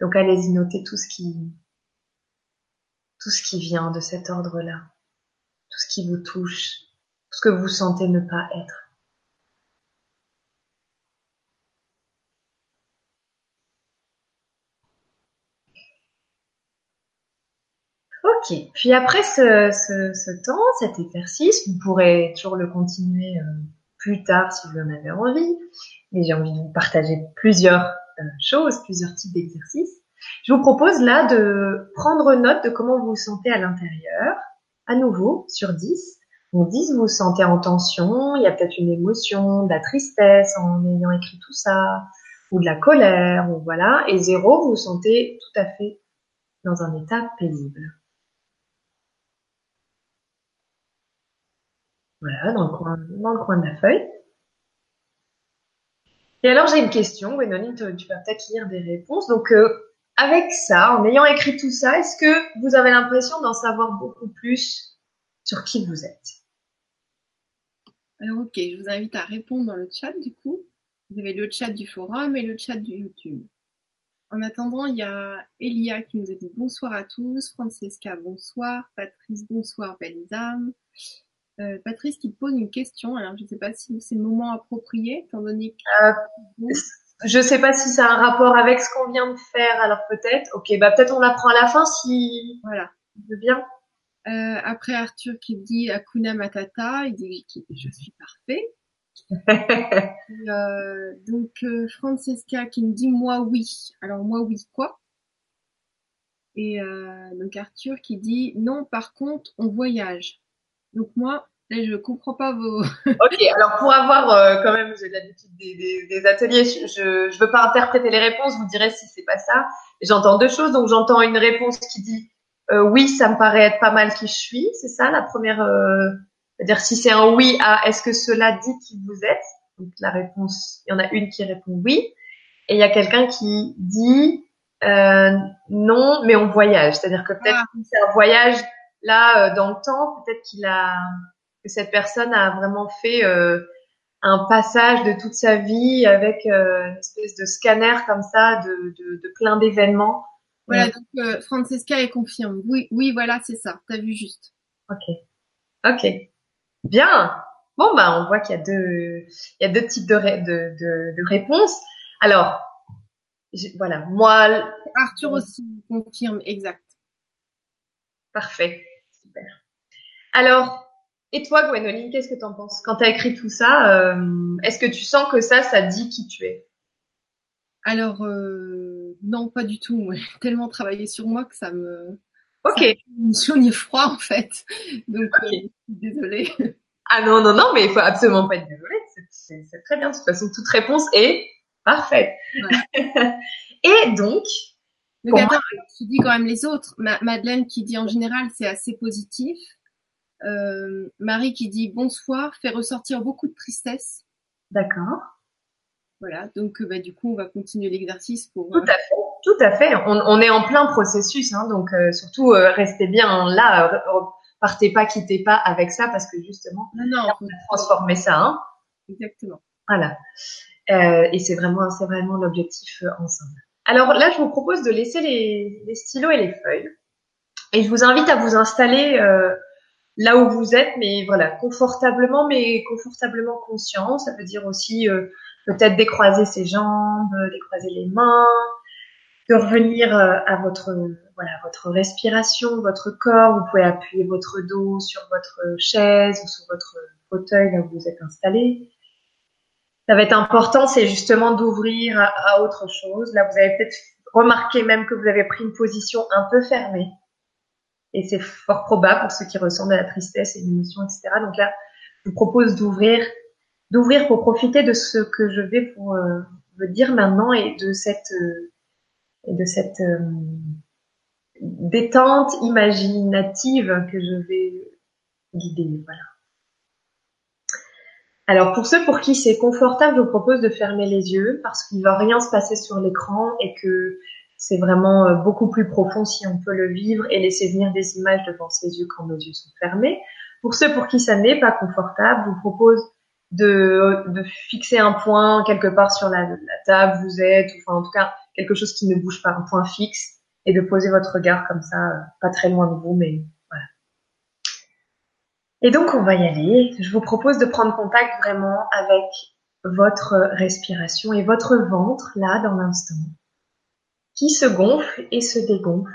Donc allez-y noter tout ce qui tout ce qui vient de cet ordre-là, tout ce qui vous touche, tout ce que vous sentez ne pas être. Puis après ce, temps, cet exercice, vous pourrez toujours le continuer euh, plus tard si vous en avez envie. Mais j'ai envie de vous partager plusieurs euh, choses, plusieurs types d'exercices. Je vous propose là de prendre note de comment vous vous sentez à l'intérieur. À nouveau, sur 10. Donc 10, vous vous sentez en tension, il y a peut-être une émotion, de la tristesse en ayant écrit tout ça, ou de la colère, ou voilà. Et 0, vous vous sentez tout à fait dans un état paisible. Voilà, dans le coin, coin de la feuille. Et alors j'ai une question, Gwénoline, tu vas peut-être lire des réponses. Donc euh, avec ça, en ayant écrit tout ça, est-ce que vous avez l'impression d'en savoir beaucoup plus sur qui vous êtes? Alors ok, je vous invite à répondre dans le chat du coup. Vous avez le chat du forum et le chat du YouTube. En attendant, il y a Elia qui nous a dit bonsoir à tous, Francesca bonsoir, Patrice bonsoir, belles âmes, euh, Patrice qui pose une question. Alors, je ne sais pas si c'est le moment approprié, étant donné que... Euh, je sais pas si ça a un rapport avec ce qu'on vient de faire. Alors peut-être. Ok, bah peut-être on l'apprend à la fin si. Voilà. veut bien. Euh, après Arthur qui dit Akuna Matata, il dit je suis parfait. euh, donc Francesca qui me dit moi oui. Alors moi oui quoi? Et euh, donc Arthur qui dit non par contre on voyage. Donc moi je comprends pas vos. ok alors pour avoir euh, quand même j'ai l'habitude des, des, des, ateliers, je, je veux pas interpréter les réponses, vous direz si c'est pas ça. J'entends deux choses donc j'entends une réponse qui dit euh, oui ça me paraît être pas mal qui je suis, c'est ça la première. C'est-à-dire si c'est un oui à est-ce que cela dit qui vous êtes? Donc la réponse, il y en a une qui répond oui, et il y a quelqu'un qui dit euh, non, mais on voyage. C'est-à-dire que peut-être ah. c'est un voyage là euh, dans le temps, peut-être qu'il a que cette personne a vraiment fait euh, un passage de toute sa vie avec euh, une espèce de scanner comme ça de, de, de plein d'événements. Voilà, donc euh, Francesca est confirme. Oui, oui, voilà, c'est ça. T'as vu juste. Ok, ok, bien. Bon, bah, on voit qu'il y a deux, il y a deux types de, de, de, de réponses. Alors, voilà, moi. Arthur aussi confirme, exact. Parfait. Alors, et toi, Gwenoline, qu'est-ce que tu en penses? Quand tu as écrit tout ça, euh, est-ce que tu sens que ça, ça dit qui tu es? Alors, euh, non, pas du tout. J'ai tellement travaillé sur moi que ça me. Ok. Ça me froid, en fait. Donc, okay. euh, désolée. Ah non, non, non, mais il faut absolument pas être désolé. C'est très bien. De toute façon, toute réponse est parfaite. Ouais. Et donc. Donc attends, tu dis quand même les autres. Ma Madeleine qui dit en général c'est assez positif. Euh, Marie qui dit bonsoir fait ressortir beaucoup de tristesse. D'accord. Voilà, donc bah, du coup on va continuer l'exercice pour. Tout à fait, tout à fait. On, on est en plein processus, hein, donc euh, surtout euh, restez bien là partez pas, quittez pas avec ça parce que justement, non, non, on a transformé ça. Hein Exactement. Voilà. Euh, et c'est vraiment, c'est vraiment l'objectif euh, ensemble. Alors là, je vous propose de laisser les, les, stylos et les feuilles. Et je vous invite à vous installer euh, là où vous êtes, mais voilà, confortablement, mais confortablement conscient. Ça veut dire aussi euh, peut-être décroiser ses jambes, décroiser les mains, de revenir euh, à votre voilà votre respiration, votre corps. Vous pouvez appuyer votre dos sur votre chaise ou sur votre fauteuil là où vous êtes installé. Ça va être important, c'est justement d'ouvrir à, à, autre chose. Là, vous avez peut-être remarqué même que vous avez pris une position un peu fermée. Et c'est fort probable pour ceux qui ressentent de la tristesse et l'émotion, etc. Donc là, je vous propose d'ouvrir, d'ouvrir pour profiter de ce que je vais euh, vous dire maintenant et de cette euh, et de cette euh, détente imaginative que je vais guider. Voilà. Alors pour ceux pour qui c'est confortable, je vous propose de fermer les yeux parce qu'il va rien se passer sur l'écran et que c'est vraiment euh, beaucoup plus profond si on peut le vivre et laisser venir des images devant ses yeux quand nos yeux sont fermés. Pour ceux pour qui ça n'est pas confortable, je vous propose de, de, fixer un point quelque part sur la, la table, vous êtes, enfin en tout cas quelque chose qui ne bouge pas, un point fixe, et de poser votre regard comme ça, euh, pas très loin de vous, mais voilà. Et donc on va y aller. Je vous propose de prendre contact vraiment avec votre respiration et votre ventre là dans l'instant, qui se gonfle et se dégonfle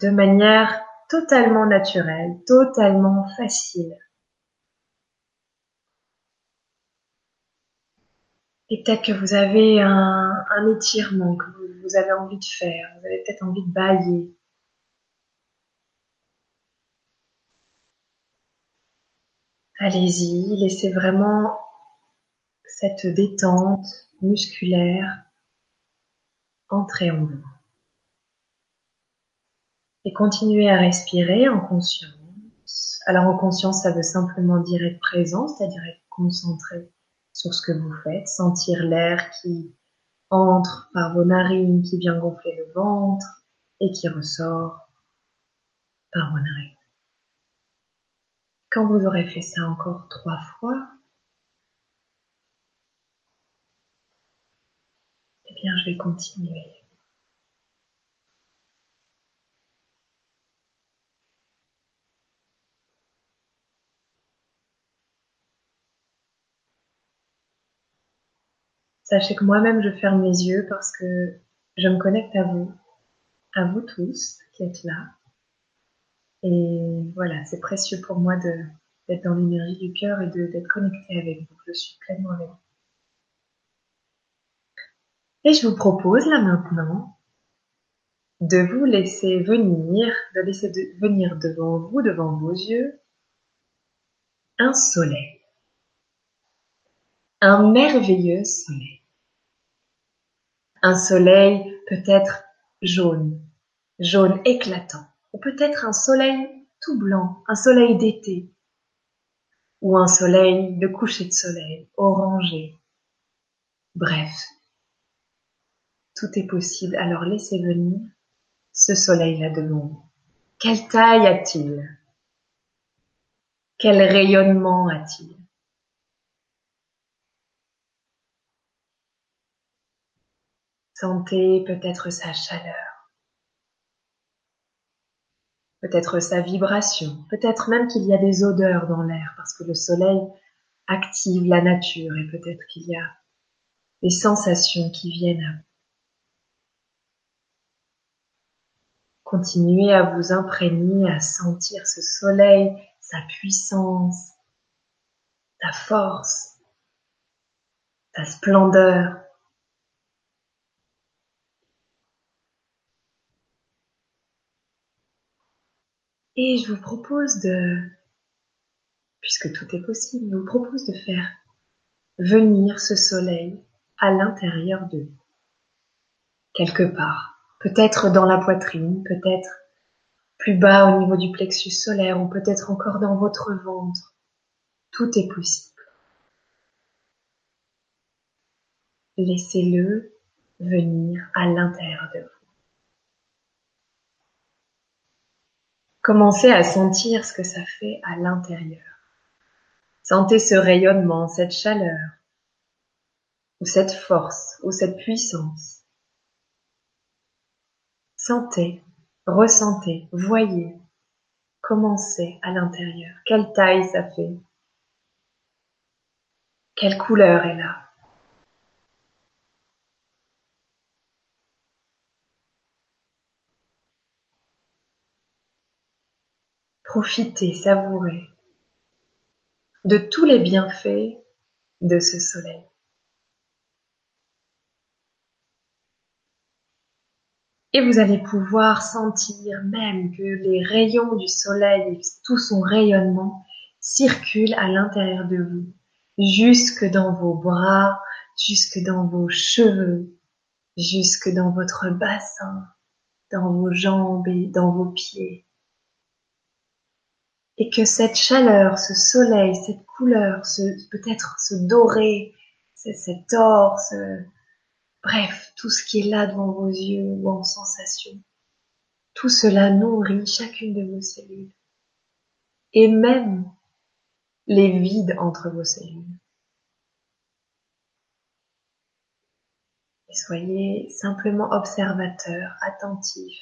de manière totalement naturelle, totalement facile. Et peut-être que vous avez un, étirement que vous, vous, avez envie de faire. Vous avez peut-être envie de bailler. Allez-y, laissez vraiment cette détente musculaire entrer en vous. Et continuez à respirer en conscience. Alors en conscience, ça veut simplement dire être présent, c'est-à-dire être concentré sur ce que vous faites, sentir l'air qui entre par vos narines, qui vient gonfler le ventre et qui ressort par vos narines. Quand vous aurez fait ça encore trois fois, eh je vais continuer. Sachez que moi-même, je ferme les yeux parce que je me connecte à vous, à vous tous qui êtes là. Et voilà, c'est précieux pour moi d'être d'être dans l'énergie du cœur et d'être connecté avec vous. Je suis pleinement avec vous. Et je vous propose là maintenant de vous laisser venir, de laisser venir devant vous, devant vos yeux, un soleil. Un merveilleux soleil. Un soleil peut-être jaune, jaune éclatant, ou peut-être un soleil tout blanc, un soleil d'été, ou un soleil de coucher de soleil, orangé. Bref, est possible, alors laissez venir ce soleil-là devant vous. Quelle taille a-t-il? Quel rayonnement a-t-il? Sentez peut-être sa chaleur, peut-être sa vibration, peut-être même qu'il y a des odeurs dans l'air parce que le soleil active la nature et peut-être qu'il y a des sensations qui viennent à vous. Continuez à vous imprégner, à sentir ce soleil, sa puissance, sa force, sa splendeur. Et je vous propose de, puisque tout est possible, je vous propose de faire venir ce soleil à l'intérieur de vous, quelque part, peut-être dans la poitrine, peut-être plus bas au niveau du plexus solaire ou peut-être encore dans votre ventre. Tout est possible. Laissez-le venir à l'intérieur de vous. Commencez à sentir ce que ça fait à l'intérieur. Sentez ce rayonnement, cette chaleur, ou cette force, ou cette puissance. Sentez, ressentez, voyez comment à l'intérieur, quelle taille ça fait, quelle couleur est là? Profitez, savourez de tous les bienfaits de ce soleil. Et vous allez pouvoir sentir même que les rayons du soleil et tout son rayonnement circulent à l'intérieur de vous, jusque dans vos bras, jusque dans vos cheveux, jusque dans votre bassin, dans vos jambes et dans vos pieds. Et que cette chaleur, ce soleil, cette couleur, ce, peut-être ce doré, cet or, ce, bref, tout ce qui est là devant vos yeux ou en sensation, tout cela nourrit chacune de vos cellules et même les vides entre vos cellules. Soyez simplement observateur, attentif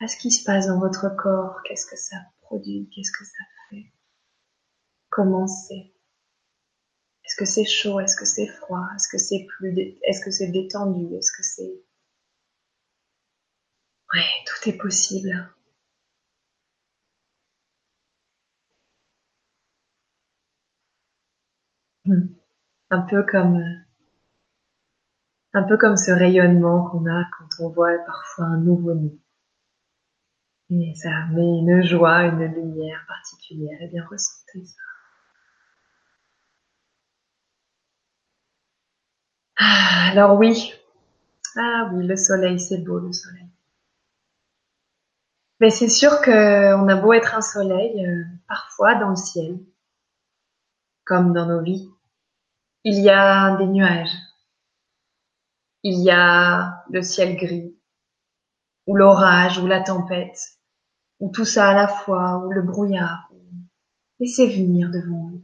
à ce qui se passe dans votre corps, qu'est-ce que ça produit, qu'est-ce que ça fait, comment c'est? Est-ce que c'est chaud, est-ce que c'est froid, est-ce que c'est plus, est-ce que c'est détendu, est-ce que c'est... Ouais, tout est possible. Hmm. Un peu comme, un peu comme ce rayonnement qu'on a quand on voit parfois un nouveau-né. Et ça met une joie, une lumière particulière. Et bien, ressentez ça. Alors oui. Ah oui, le soleil, c'est beau, le soleil. Mais c'est sûr qu'on a beau être un soleil, euh, parfois dans le ciel, comme dans nos vies, il y a des nuages. Il y a le ciel gris, ou l'orage, ou la tempête ou tout ça à la fois, ou le brouillard. Laissez venir devant vous,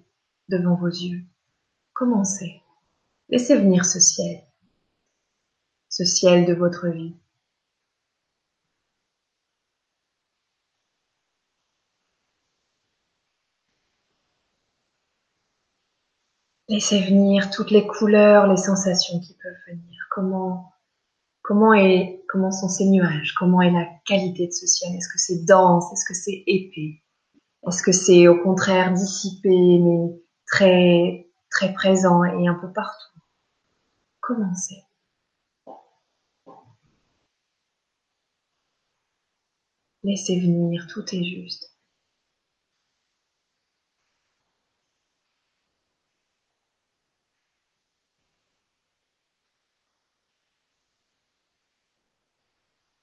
devant vos yeux. Commencez. Laissez venir ce ciel, ce ciel de votre vie. Laissez venir toutes les couleurs, les sensations qui peuvent venir. Comment Comment sont ces nuages? Comment est la qualité de ce ciel? Est-ce que c'est dense? Est-ce que c'est épais? Est-ce que c'est au contraire dissipé, mais très, très présent et un peu partout? Commencez. Laissez venir, tout est juste.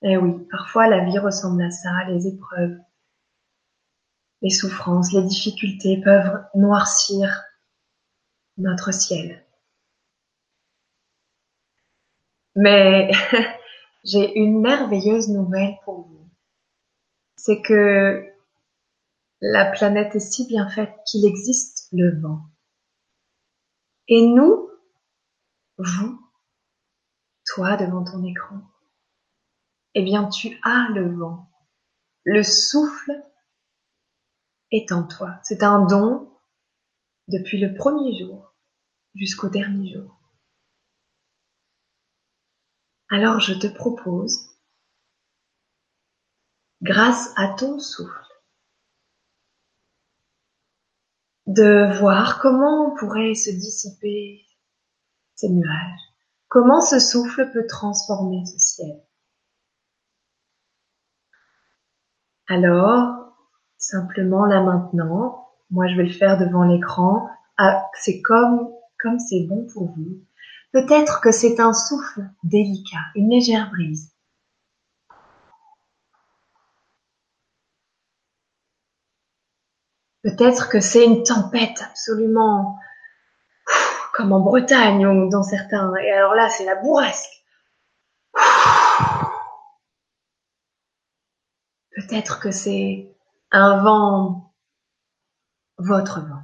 Eh oui, parfois la vie ressemble à ça, les épreuves, les souffrances, les difficultés peuvent noircir notre ciel. Mais j'ai une merveilleuse nouvelle pour vous. C'est que la planète est si bien faite qu'il existe le vent. Et nous, vous, toi devant ton écran, eh bien tu as le vent. Le souffle est en toi. C'est un don depuis le premier jour jusqu'au dernier jour. Alors je te propose, grâce à ton souffle, de voir comment pourrait se dissiper ces nuages, comment ce souffle peut transformer ce ciel. Alors, simplement là maintenant, moi je vais le faire devant l'écran, ah, c'est comme comme c'est bon pour vous. Peut-être que c'est un souffle délicat, une légère brise. Peut-être que c'est une tempête absolument comme en Bretagne ou dans certains. Et alors là, c'est la bourrasque. Peut-être que c'est un vent, votre vent,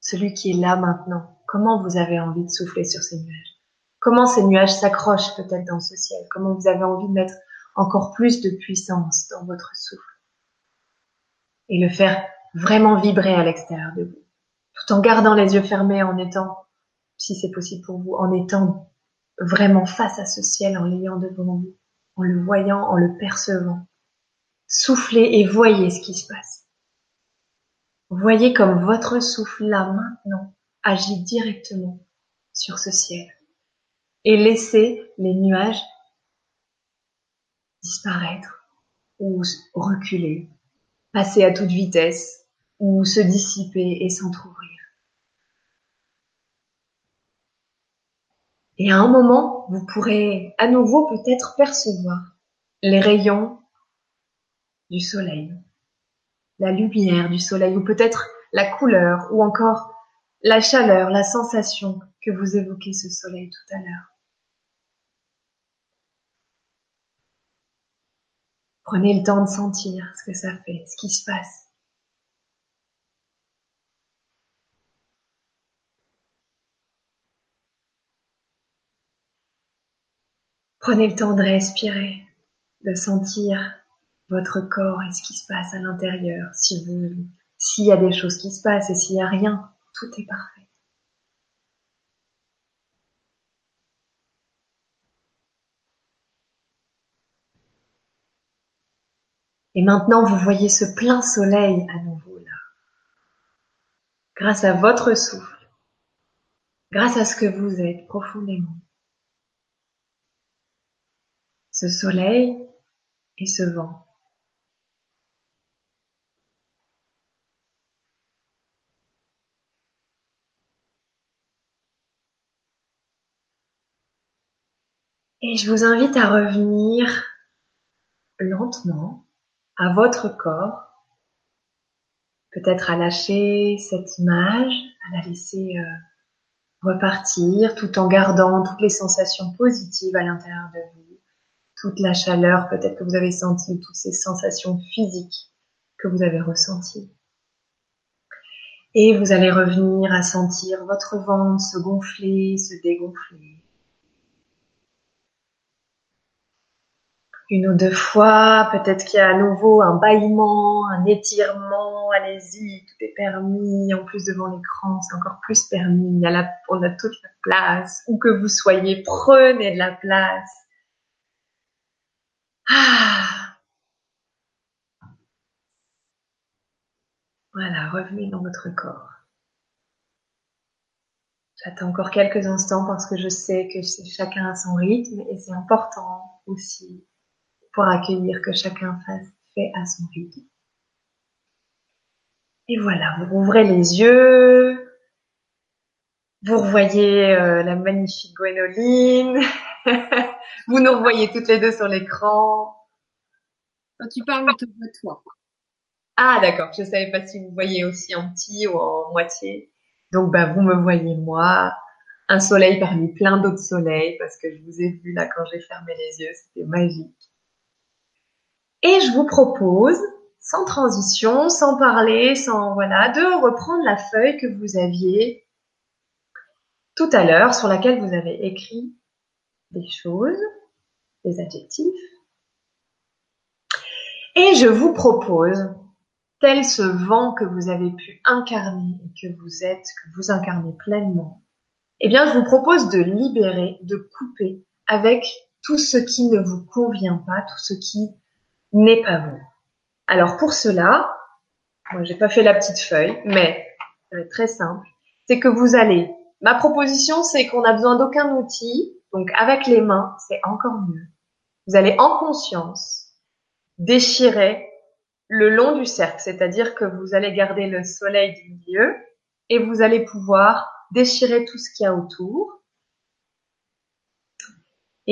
celui qui est là maintenant. Comment vous avez envie de souffler sur ces nuages? Comment ces nuages s'accrochent peut-être dans ce ciel? Comment vous avez envie de mettre encore plus de puissance dans votre souffle? Et le faire vraiment vibrer à l'extérieur de vous, tout en gardant les yeux fermés, en étant, si c'est possible pour vous, en étant vraiment face à ce ciel, en l'ayant devant vous, en le voyant, en le percevant. Soufflez et voyez ce qui se passe. Voyez comme votre souffle là maintenant agit directement sur ce ciel et laissez les nuages disparaître ou reculer, passer à toute vitesse ou se dissiper et s'entr'ouvrir. Et à un moment, vous pourrez à nouveau peut-être percevoir les rayons du soleil, la lumière du soleil, ou peut-être la couleur, ou encore la chaleur, la sensation que vous évoquez ce soleil tout à l'heure. Prenez le temps de sentir ce que ça fait, ce qui se passe. Prenez le temps de respirer, de sentir votre corps et ce qui se passe à l'intérieur. Si vous, s'il y a des choses qui se passent et s'il y a rien, tout est parfait. Et maintenant, vous voyez ce plein soleil à nouveau là. Grâce à votre souffle, grâce à ce que vous êtes profondément. Ce soleil et ce vent. Et je vous invite à revenir lentement à votre corps, peut-être à lâcher cette image, à la laisser euh, repartir tout en gardant toutes les sensations positives à l'intérieur de vous, toute la chaleur peut-être que vous avez sentie, toutes ces sensations physiques que vous avez ressenties. Et vous allez revenir à sentir votre ventre se gonfler, se dégonfler. Une ou deux fois, peut-être qu'il y a à nouveau un bâillement, un étirement, allez-y, tout est permis, en plus devant l'écran, c'est encore plus permis, on a toute la place, où que vous soyez, prenez de la place. Ah. Voilà, revenez dans votre corps. J'attends encore quelques instants parce que je sais que chacun a son rythme et c'est important aussi pour accueillir que chacun fasse fait à son rythme. Et voilà, vous ouvrez les yeux, vous revoyez euh, la magnifique Gwénoline, vous nous revoyez toutes les deux sur l'écran. Quand tu parles, on te voit toi. Ah d'accord, je savais pas si vous voyez aussi en petit ou en moitié. Donc bah vous me voyez moi, un soleil parmi plein d'autres soleils parce que je vous ai vu là quand j'ai fermé les yeux, c'était magique. Et je vous propose sans transition, sans parler, sans voilà, de reprendre la feuille que vous aviez tout à l'heure sur laquelle vous avez écrit des choses, des adjectifs. Et je vous propose, tel ce vent que vous avez pu incarner et que vous êtes, que vous incarnez pleinement, eh bien, je vous propose de libérer, de couper avec tout ce qui ne vous convient pas, tout ce qui n'est pas vous. Alors pour cela, moi j'ai pas fait la petite feuille, mais être très simple. C'est que vous allez. Ma proposition, c'est qu'on a besoin d'aucun outil, donc avec les mains, c'est encore mieux. Vous allez en conscience déchirer le long du cercle, c'est-à-dire que vous allez garder le soleil du milieu et vous allez pouvoir déchirer tout ce qu'il y a autour.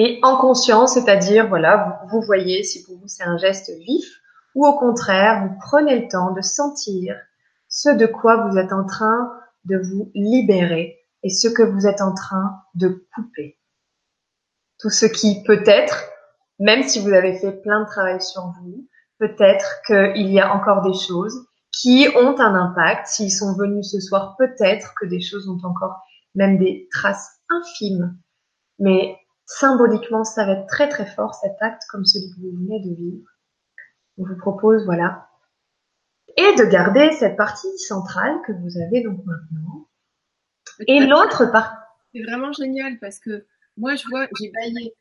Et en conscience, c'est-à-dire, voilà, vous voyez si pour vous c'est un geste vif, ou au contraire, vous prenez le temps de sentir ce de quoi vous êtes en train de vous libérer et ce que vous êtes en train de couper. Tout ce qui peut-être, même si vous avez fait plein de travail sur vous, peut-être qu'il y a encore des choses qui ont un impact. S'ils sont venus ce soir, peut-être que des choses ont encore même des traces infimes. Mais symboliquement, ça va être très très fort cet acte comme celui que vous venez de vivre. On vous propose, voilà, et de garder cette partie centrale que vous avez donc maintenant. Et l'autre partie. C'est vraiment génial parce que moi, je vois, j'ai baillé,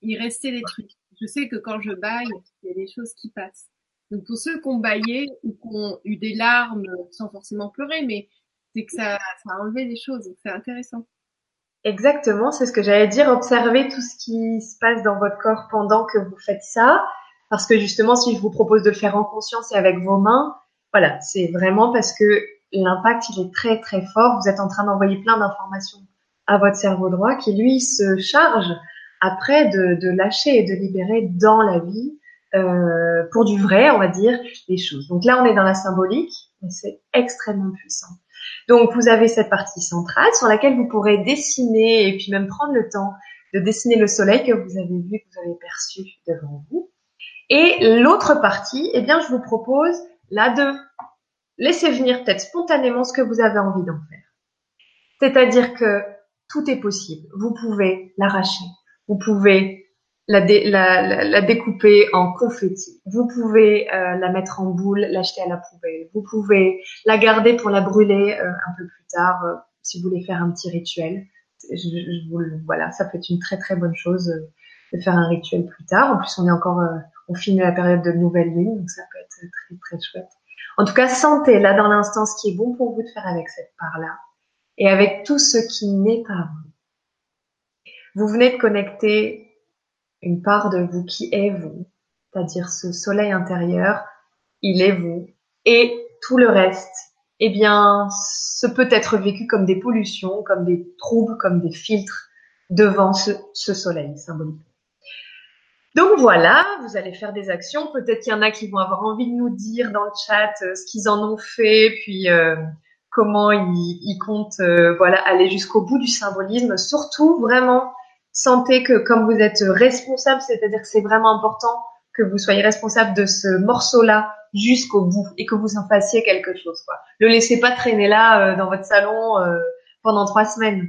il restait des trucs. Je sais que quand je baille, il y a des choses qui passent. Donc pour ceux qui ont baillé ou qui ont eu des larmes sans forcément pleurer, mais c'est que ça, ça a enlevé des choses, c'est intéressant. Exactement, c'est ce que j'allais dire. Observez tout ce qui se passe dans votre corps pendant que vous faites ça. Parce que justement, si je vous propose de le faire en conscience et avec vos mains, voilà, c'est vraiment parce que l'impact, il est très très fort. Vous êtes en train d'envoyer plein d'informations à votre cerveau droit qui, lui, se charge après de, de lâcher et de libérer dans la vie, euh, pour du vrai, on va dire, les choses. Donc là, on est dans la symbolique, mais c'est extrêmement puissant. Donc, vous avez cette partie centrale sur laquelle vous pourrez dessiner et puis même prendre le temps de dessiner le soleil que vous avez vu, que vous avez perçu devant vous. Et l'autre partie, eh bien, je vous propose là de laisser venir peut-être spontanément ce que vous avez envie d'en faire. C'est-à-dire que tout est possible. Vous pouvez l'arracher. Vous pouvez la, la, découper en confetti. Vous pouvez euh, la mettre en boule, l'acheter à la poubelle. Vous pouvez la garder pour la brûler euh, un peu plus tard euh, si vous voulez faire un petit rituel. Je, je vous, voilà, ça peut être une très très bonne chose de faire un rituel plus tard. En plus, on est encore on finit la période de nouvelle lune, donc ça peut être très très chouette. En tout cas, sentez là dans l'instant ce qui est bon pour vous de faire avec cette part-là et avec tout ce qui n'est pas vous. Vous venez de connecter une part de vous qui est vous, c'est-à-dire ce soleil intérieur, il est vous, et tout le reste, eh bien, ce peut être vécu comme des pollutions, comme des troubles, comme des filtres devant ce, soleil symbolique. Donc voilà, vous allez faire des actions. Peut-être qu'il y en a qui vont avoir envie de nous dire dans le chat euh, ce qu'ils en ont fait, puis euh, comment ils, ils comptent euh, voilà aller jusqu'au bout du symbolisme. Surtout, vraiment, sentez que comme vous êtes responsable, c'est-à-dire que c'est vraiment important que vous soyez responsable de ce morceau-là jusqu'au bout et que vous en fassiez quelque chose. Quoi. Le laissez pas traîner là dans votre salon pendant trois semaines.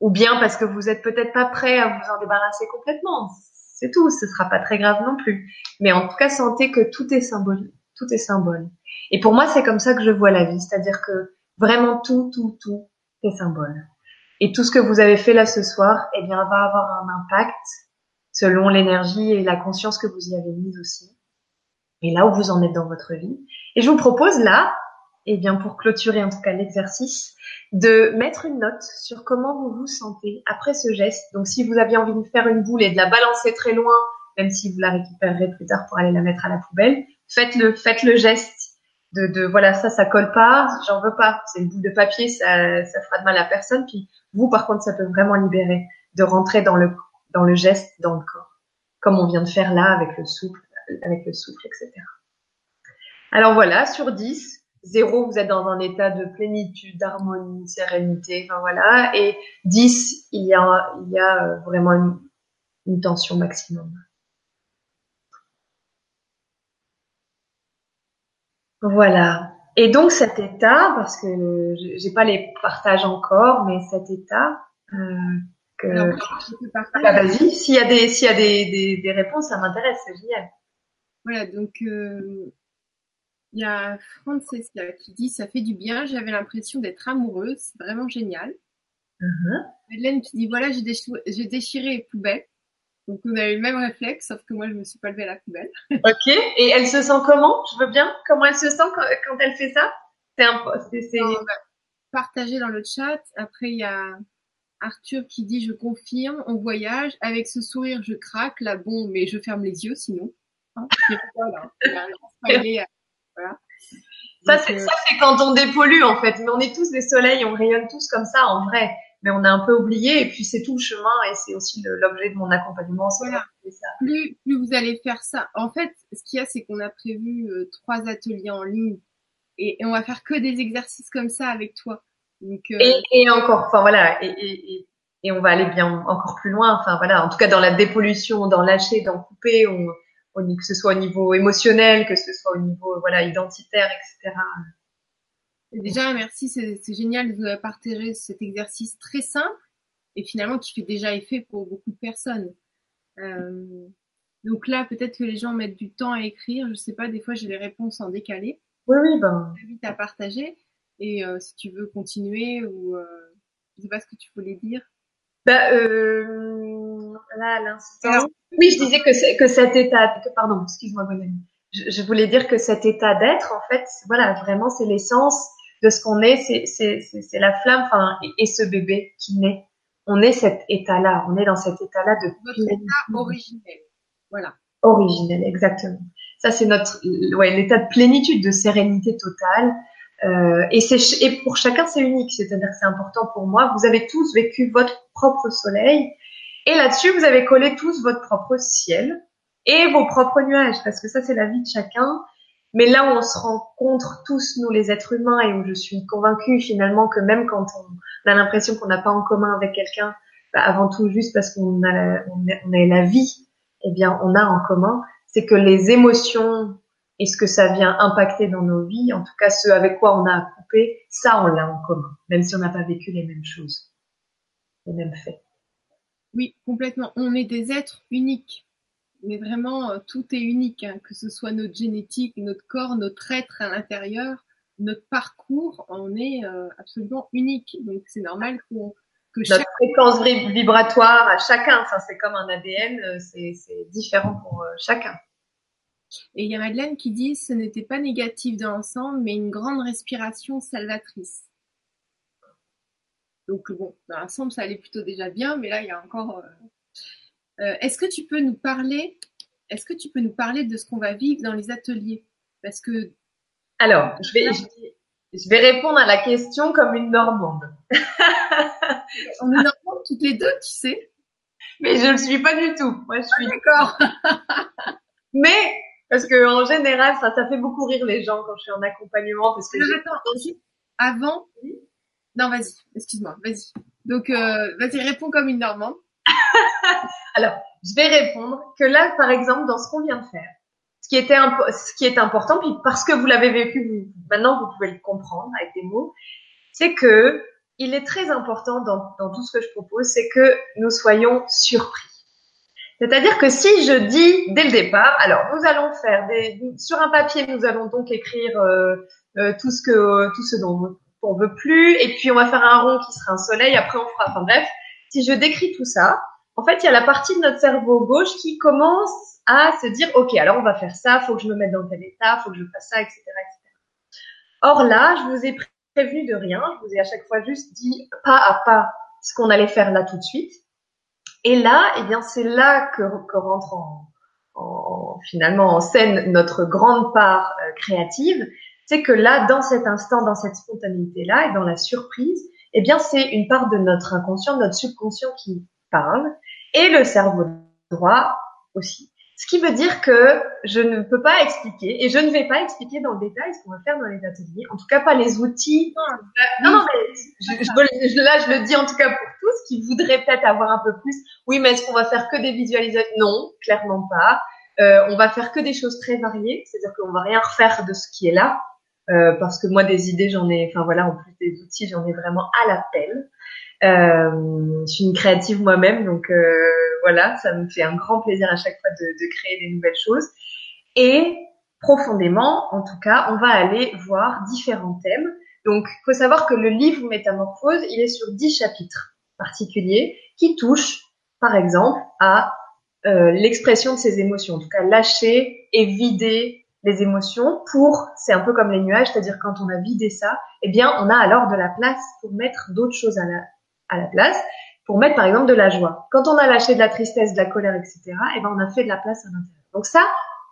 Ou bien parce que vous êtes peut-être pas prêt à vous en débarrasser complètement c'est tout. Ce sera pas très grave non plus. Mais en tout cas, sentez que tout est symbole. Tout est symbole. Et pour moi, c'est comme ça que je vois la vie. C'est-à-dire que vraiment tout, tout, tout est symbole. Et tout ce que vous avez fait là ce soir, eh bien, va avoir un impact selon l'énergie et la conscience que vous y avez mise aussi. Et là où vous en êtes dans votre vie. Et je vous propose là, eh bien pour clôturer en tout cas l'exercice, de mettre une note sur comment vous vous sentez après ce geste. Donc si vous aviez envie de faire une boule et de la balancer très loin, même si vous la récupérerez plus tard pour aller la mettre à la poubelle, faites-le, faites le geste de, de voilà ça ça colle pas, j'en veux pas, c'est une boule de papier, ça, ça fera de mal à personne. Puis vous par contre ça peut vraiment libérer de rentrer dans le dans le geste, dans le corps, comme on vient de faire là avec le souffle, avec le souffle, etc. Alors voilà, sur 10, 0, vous êtes dans un état de plénitude, d'harmonie, sérénité, enfin voilà, et 10, il y a, il y a vraiment une tension maximum. Voilà. Et donc cet état, parce que j'ai pas les partages encore, mais cet état euh, que ah, bah, vas-y, s'il y a des s'il y a des, des, des réponses, ça m'intéresse, c'est génial. Voilà, donc euh, il y a Francesca qui dit ça fait du bien, j'avais l'impression d'être amoureuse, c'est vraiment génial. Uh Hélène qui dit voilà j'ai déchiré, déchiré les poubelles. Donc on a eu le même réflexe, sauf que moi je me suis pas levée à la poubelle. ok. Et elle se sent comment? Je veux bien? Comment elle se sent quand, elle fait ça? C'est un c'est partagé dans le chat. Après il y a Arthur qui dit je confirme, on voyage avec ce sourire je craque là bon mais je ferme les yeux sinon. Hein, voilà. voilà. Ça c'est euh, ça c'est quand on dépollue en fait. Mais on est tous des soleils, on rayonne tous comme ça en vrai mais on a un peu oublié et puis c'est tout le chemin et c'est aussi l'objet de mon accompagnement. Voilà. Plus, plus vous allez faire ça. En fait, ce qu'il y a, c'est qu'on a prévu euh, trois ateliers en ligne et, on va faire que des exercices comme ça avec toi. Donc, euh, et, et, encore, enfin voilà, et, et, et, on va aller bien encore plus loin. Enfin voilà, en tout cas dans la dépollution, dans lâcher, dans couper, on, que ce soit au niveau émotionnel, que ce soit au niveau voilà identitaire, etc. Déjà, merci, c'est génial de partager cet exercice très simple et finalement qui fait déjà effet pour beaucoup de personnes. Euh, donc là, peut-être que les gens mettent du temps à écrire. Je sais pas, des fois j'ai les réponses en décalé. Oui, oui, ben. J'invite à partager. Et euh, si tu veux continuer ou euh, je sais pas ce que tu voulais dire. Bah, euh, là, à l'instant. Oui, je disais que, que cet état, que, pardon, excuse-moi, je, je voulais dire que cet état d'être, en fait, voilà, vraiment, c'est l'essence de ce qu'on est, c'est la flamme, enfin, et, ce bébé qui naît. On est cet état-là, on est dans cet état-là de notre état originel. Voilà. Originel, exactement. Ça, c'est notre, ouais, l'état de plénitude, de sérénité totale. Euh, et c'est et pour chacun c'est unique, c'est-à-dire que c'est important pour moi. Vous avez tous vécu votre propre soleil et là-dessus vous avez collé tous votre propre ciel et vos propres nuages parce que ça c'est la vie de chacun mais là où on se rencontre tous, nous les êtres humains, et où je suis convaincue finalement que même quand on a l'impression qu'on n'a pas en commun avec quelqu'un, bah, avant tout juste parce qu'on a, la, on a, la vie, eh bien on a en commun, c'est que les émotions et ce que ça vient impacter dans nos vies, en tout cas ce avec quoi on a à couper, ça on l'a en commun, même si on n'a pas vécu les mêmes choses, les mêmes faits. Oui, complètement. On est des êtres uniques mais vraiment euh, tout est unique, hein, que ce soit notre génétique, notre corps, notre être à l'intérieur, notre parcours, on est euh, absolument unique. Donc c'est normal qu'on que notre fréquence vibratoire à chacun, ça c'est comme un ADN, euh, c'est différent pour chacun. Et il y a Madeleine qui dit ce n'était pas négatif dans l'ensemble, mais une grande respiration salvatrice. Donc bon, dans l'ensemble ça allait plutôt déjà bien, mais là il y a encore euh, est-ce que tu peux nous parler, est-ce que tu peux nous parler de ce qu'on va vivre dans les ateliers? Parce que alors, je vais, je vais répondre à la question comme une Normande. On est Normande toutes les deux, tu sais. Mais je ne le suis pas du tout. Moi, je suis. Ah, d'accord. Mais parce que en général, ça, ça fait beaucoup rire les gens quand je suis en accompagnement parce que. attends, avant. Non, vas-y. Excuse-moi. Vas-y. Donc, euh, vas-y, réponds comme une Normande. Alors, je vais répondre que là, par exemple, dans ce qu'on vient de faire, ce qui était ce qui est important, puis parce que vous l'avez vécu, maintenant vous pouvez le comprendre avec des mots, c'est que il est très important dans, dans tout ce que je propose, c'est que nous soyons surpris. C'est-à-dire que si je dis dès le départ, alors nous allons faire des, sur un papier, nous allons donc écrire euh, euh, tout ce que tout ce dont on veut plus, et puis on va faire un rond qui sera un soleil. Après on fera, enfin bref, si je décris tout ça, en fait, il y a la partie de notre cerveau gauche qui commence à se dire, OK, alors on va faire ça, faut que je me mette dans tel état, faut que je fasse ça, etc., etc. Or là, je vous ai prévenu de rien, je vous ai à chaque fois juste dit pas à pas ce qu'on allait faire là tout de suite. Et là, eh bien, c'est là que, rentre en, en, finalement en scène notre grande part euh, créative. C'est que là, dans cet instant, dans cette spontanéité-là et dans la surprise, eh bien, c'est une part de notre inconscient, de notre subconscient qui parle et le cerveau droit aussi. Ce qui veut dire que je ne peux pas expliquer, et je ne vais pas expliquer dans le détail ce qu'on va faire dans les ateliers, en tout cas pas les outils. Non, non, mais je, je, là, je le dis en tout cas pour tous qui voudraient peut-être avoir un peu plus. Oui, mais est-ce qu'on va faire que des visualisations? Non, clairement pas. Euh, on va faire que des choses très variées, c'est-à-dire qu'on va rien refaire de ce qui est là, euh, parce que moi des idées j'en ai, enfin voilà, en plus des outils j'en ai vraiment à l'appel. Euh, je suis une créative moi-même, donc euh, voilà, ça me fait un grand plaisir à chaque fois de, de créer des nouvelles choses. Et profondément, en tout cas, on va aller voir différents thèmes. Donc, il faut savoir que le livre Métamorphose, il est sur dix chapitres particuliers qui touchent, par exemple, à euh, l'expression de ses émotions. En tout cas, lâcher et vider les émotions pour, c'est un peu comme les nuages, c'est-à-dire quand on a vidé ça, eh bien, on a alors de la place pour mettre d'autres choses à la, à la place pour mettre par exemple de la joie. Quand on a lâché de la tristesse, de la colère, etc., et eh ben on a fait de la place à l'intérieur. Donc ça,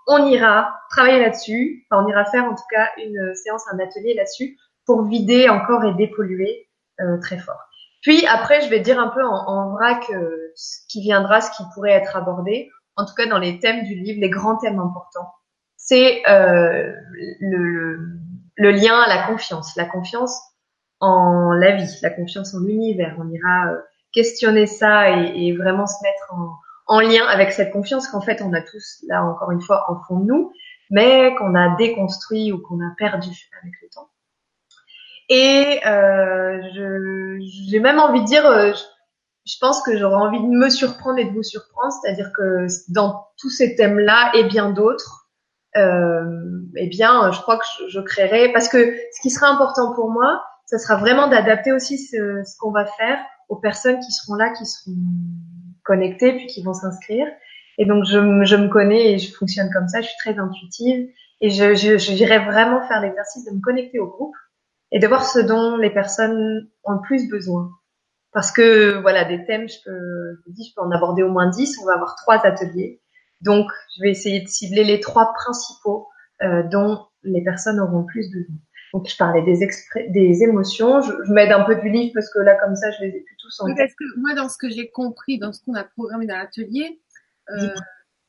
on ira travailler là-dessus. Enfin, on ira faire en tout cas une séance, un atelier là-dessus pour vider encore et dépolluer euh, très fort. Puis après, je vais dire un peu en, en vrac euh, ce qui viendra, ce qui pourrait être abordé. En tout cas, dans les thèmes du livre, les grands thèmes importants, c'est euh, le, le lien à la confiance, la confiance en la vie, la confiance en l'univers. On ira euh, questionner ça et, et, vraiment se mettre en, en lien avec cette confiance qu'en fait on a tous là encore une fois en fond de nous, mais qu'on a déconstruit ou qu'on a perdu avec le temps. Et euh, j'ai même envie de dire, euh, je, je pense que j'aurais envie de me surprendre et de vous surprendre, c'est-à-dire que dans tous ces thèmes-là et bien d'autres, eh bien, je crois que je, je, créerai, parce que ce qui sera important pour moi, ça sera vraiment d'adapter aussi ce, ce qu'on va faire aux personnes qui seront là, qui seront connectées, puis qui vont s'inscrire. Et donc, je, je, me connais et je fonctionne comme ça. Je suis très intuitive et je, je, j'irai vraiment faire l'exercice de me connecter au groupe et de voir ce dont les personnes ont le plus besoin. Parce que voilà, des thèmes, je peux, je peux en aborder au moins 10. On va avoir trois ateliers. Donc, je vais essayer de cibler les trois principaux euh, dont les personnes auront le plus besoin. Donc, je parlais des, des émotions. Je, je m'aide un peu du livre parce que là, comme ça, je les ai plus tous en oui, Parce que moi, dans ce que j'ai compris, dans ce qu'on a programmé dans l'atelier, euh,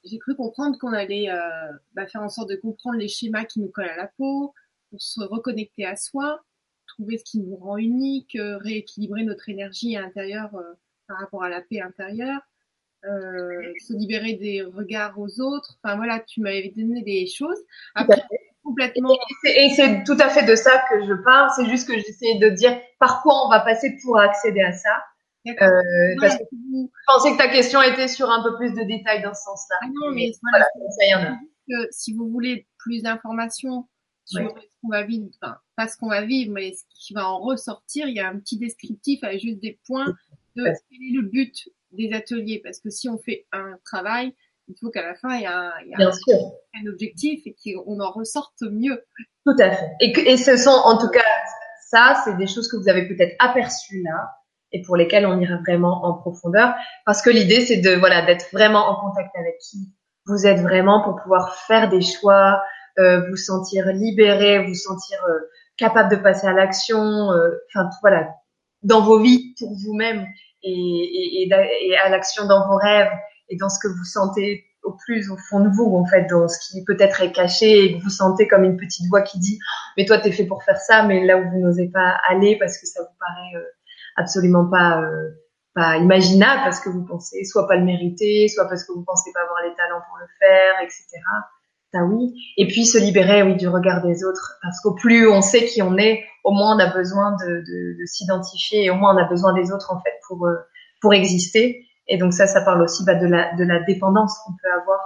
j'ai cru comprendre qu'on allait euh, bah, faire en sorte de comprendre les schémas qui nous collent à la peau, pour se reconnecter à soi, trouver ce qui nous rend unique, euh, rééquilibrer notre énergie intérieure euh, par rapport à la paix intérieure, euh, se libérer des regards aux autres. Enfin voilà, tu m'avais donné des choses. Après, complètement. Et c'est tout à fait de ça que je parle. C'est juste que j'essayais de dire par quoi on va passer pour accéder à ça. Euh, parce que je pensais que ta question était sur un peu plus de détails dans ce sens-là. Ah non, mais voilà, ça y en a. Que si vous voulez plus d'informations sur ouais. ce qu'on va vivre, enfin, pas ce qu'on va vivre, mais ce qui va en ressortir, il y a un petit descriptif avec juste des points de quel est le but des ateliers. Parce que si on fait un travail, il faut qu'à la fin, il y a, il y a un, un, objectif et qu'on en ressorte mieux. Tout à fait. Et, que, et ce sont, en tout cas, ça, c'est des choses que vous avez peut-être aperçues là et pour lesquelles on ira vraiment en profondeur. Parce que l'idée, c'est de, voilà, d'être vraiment en contact avec qui vous êtes vraiment pour pouvoir faire des choix, euh, vous sentir libéré, vous sentir euh, capable de passer à l'action, euh, enfin voilà, dans vos vies pour vous-même et, à l'action dans vos rêves et dans ce que vous sentez au plus au fond de vous, en fait, dans ce qui peut-être est caché et que vous sentez comme une petite voix qui dit mais toi t'es fait pour faire ça, mais là où vous n'osez pas aller parce que ça vous paraît euh, absolument pas euh, pas imaginable parce que vous pensez soit pas le mériter, soit parce que vous pensez pas avoir les talents pour le faire, etc. Ça oui. Et puis se libérer oui du regard des autres parce qu'au plus on sait qui on est, au moins on a besoin de, de, de s'identifier et au moins on a besoin des autres en fait pour euh, pour exister. Et donc ça, ça parle aussi bah, de, la, de la dépendance qu'on peut avoir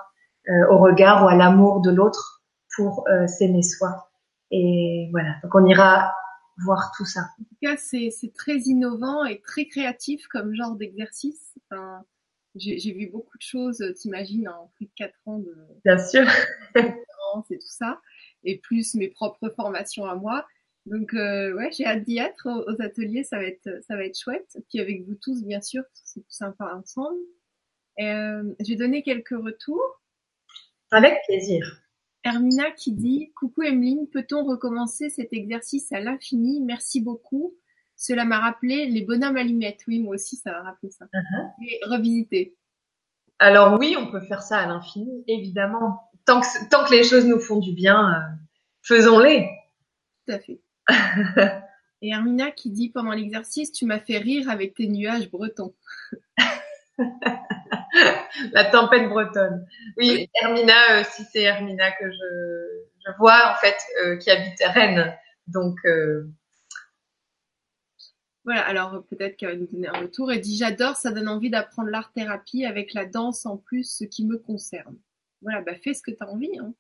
euh, au regard ou à l'amour de l'autre pour euh, s'aimer soi. Et voilà, donc on ira voir tout ça. En tout cas, c'est très innovant et très créatif comme genre d'exercice. J'ai vu beaucoup de choses, t'imagines, en plus de quatre ans de... Bien sûr. et tout ça, et plus mes propres formations à moi. Donc euh, ouais, j'ai hâte d'y être aux, ateliers, ça va être ça va être chouette. Puis avec vous tous, bien sûr, c'est tout sympa ensemble. Euh, j'ai donné quelques retours. Avec plaisir. Hermina qui dit Coucou Emeline, peut-on recommencer cet exercice à l'infini? Merci beaucoup. Cela m'a rappelé les bonhommes allumettes. Oui, moi aussi, ça m'a rappelé ça. Uh-huh. Revisiter. Alors oui, on peut faire ça à l'infini, évidemment. Tant que, tant que les choses nous font du bien, euh, faisons-les. Tout à fait. Et Hermina qui dit pendant l'exercice, tu m'as fait rire avec tes nuages bretons. La tempête bretonne. Oui, Hermina, euh, si c'est Hermina que je, je, vois en fait, euh, qui habite Rennes. Donc euh... voilà. Alors peut-être qu'elle va nous donner un retour. Elle dit j'adore, ça donne envie d'apprendre l'art thérapie avec la danse en plus, ce qui me concerne. Voilà, bah fais ce que tu as envie. Hein.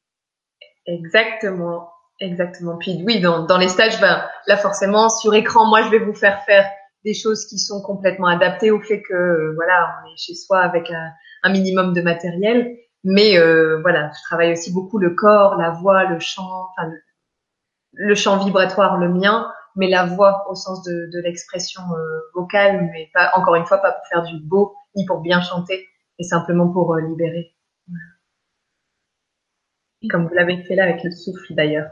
Exactement. Exactement. Puis oui, dans, les stages, ben, là forcément, sur écran, moi, je vais vous faire faire des choses qui sont complètement adaptées au fait que euh, voilà, on est chez soi avec un, minimum de matériel. Mais euh, voilà, je travaille aussi beaucoup le corps, la voix, le chant, enfin le chant vibratoire, le mien, mais la voix au sens de, de l'expression euh, vocale, mais pas encore une fois pas pour faire du beau ni pour bien chanter, mais simplement pour euh, libérer. Comme vous l'avez fait là avec le souffle d'ailleurs.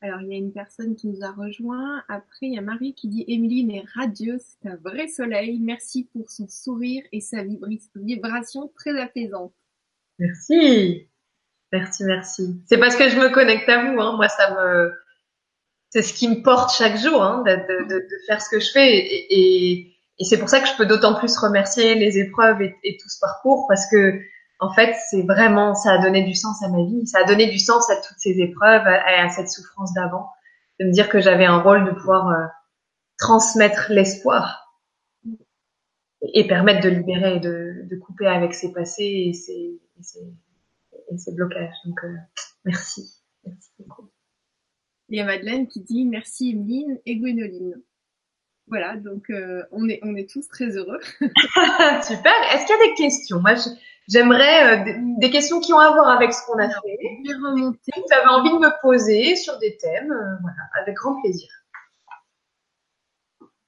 Alors, il y a une personne qui nous a rejoint. Après, il y a Marie qui dit Emeline est radieuse, c'est un vrai soleil. Merci pour son sourire et sa vibration très apaisante. Merci. Merci, merci. C'est parce que je me connecte à vous. Hein. Moi, ça me, c'est ce qui me porte chaque jour, hein, de, de, de, faire ce que je fais. Et, et, c'est pour ça que je peux d'autant plus remercier les épreuves et, tout ce parcours parce que en fait, c'est vraiment, ça a donné du sens à ma vie, ça a donné du sens à toutes ces épreuves, à, à cette souffrance d'avant, de me dire que j'avais un rôle de pouvoir euh, transmettre l'espoir et, permettre de libérer de, de, couper avec ses passés et ses, ses, ses blocages. Donc, euh, merci. Merci beaucoup. Il y a Madeleine qui dit merci Emeline et Gwénoline. Voilà, donc euh, on est on est tous très heureux. Super. Est-ce qu'il y a des questions? Moi, je, J'aimerais euh, des, questions qui ont à voir avec ce qu'on a fait. Remonter. Vous avez envie de me poser sur des thèmes, euh, voilà, avec grand plaisir.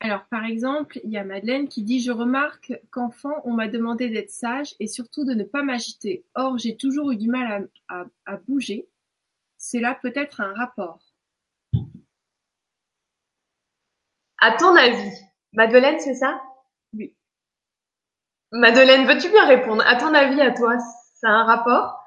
Alors, par exemple, il y a Madeleine qui dit Je remarque qu'enfant, on m'a demandé d'être sage et surtout de ne pas m'agiter. Or, j'ai toujours eu du mal à, à bouger. C'est là peut-être un rapport. À ton avis, Madeleine, c'est ça? Oui. Madeleine, veux-tu bien répondre? À ton avis, à toi, ça a un rapport?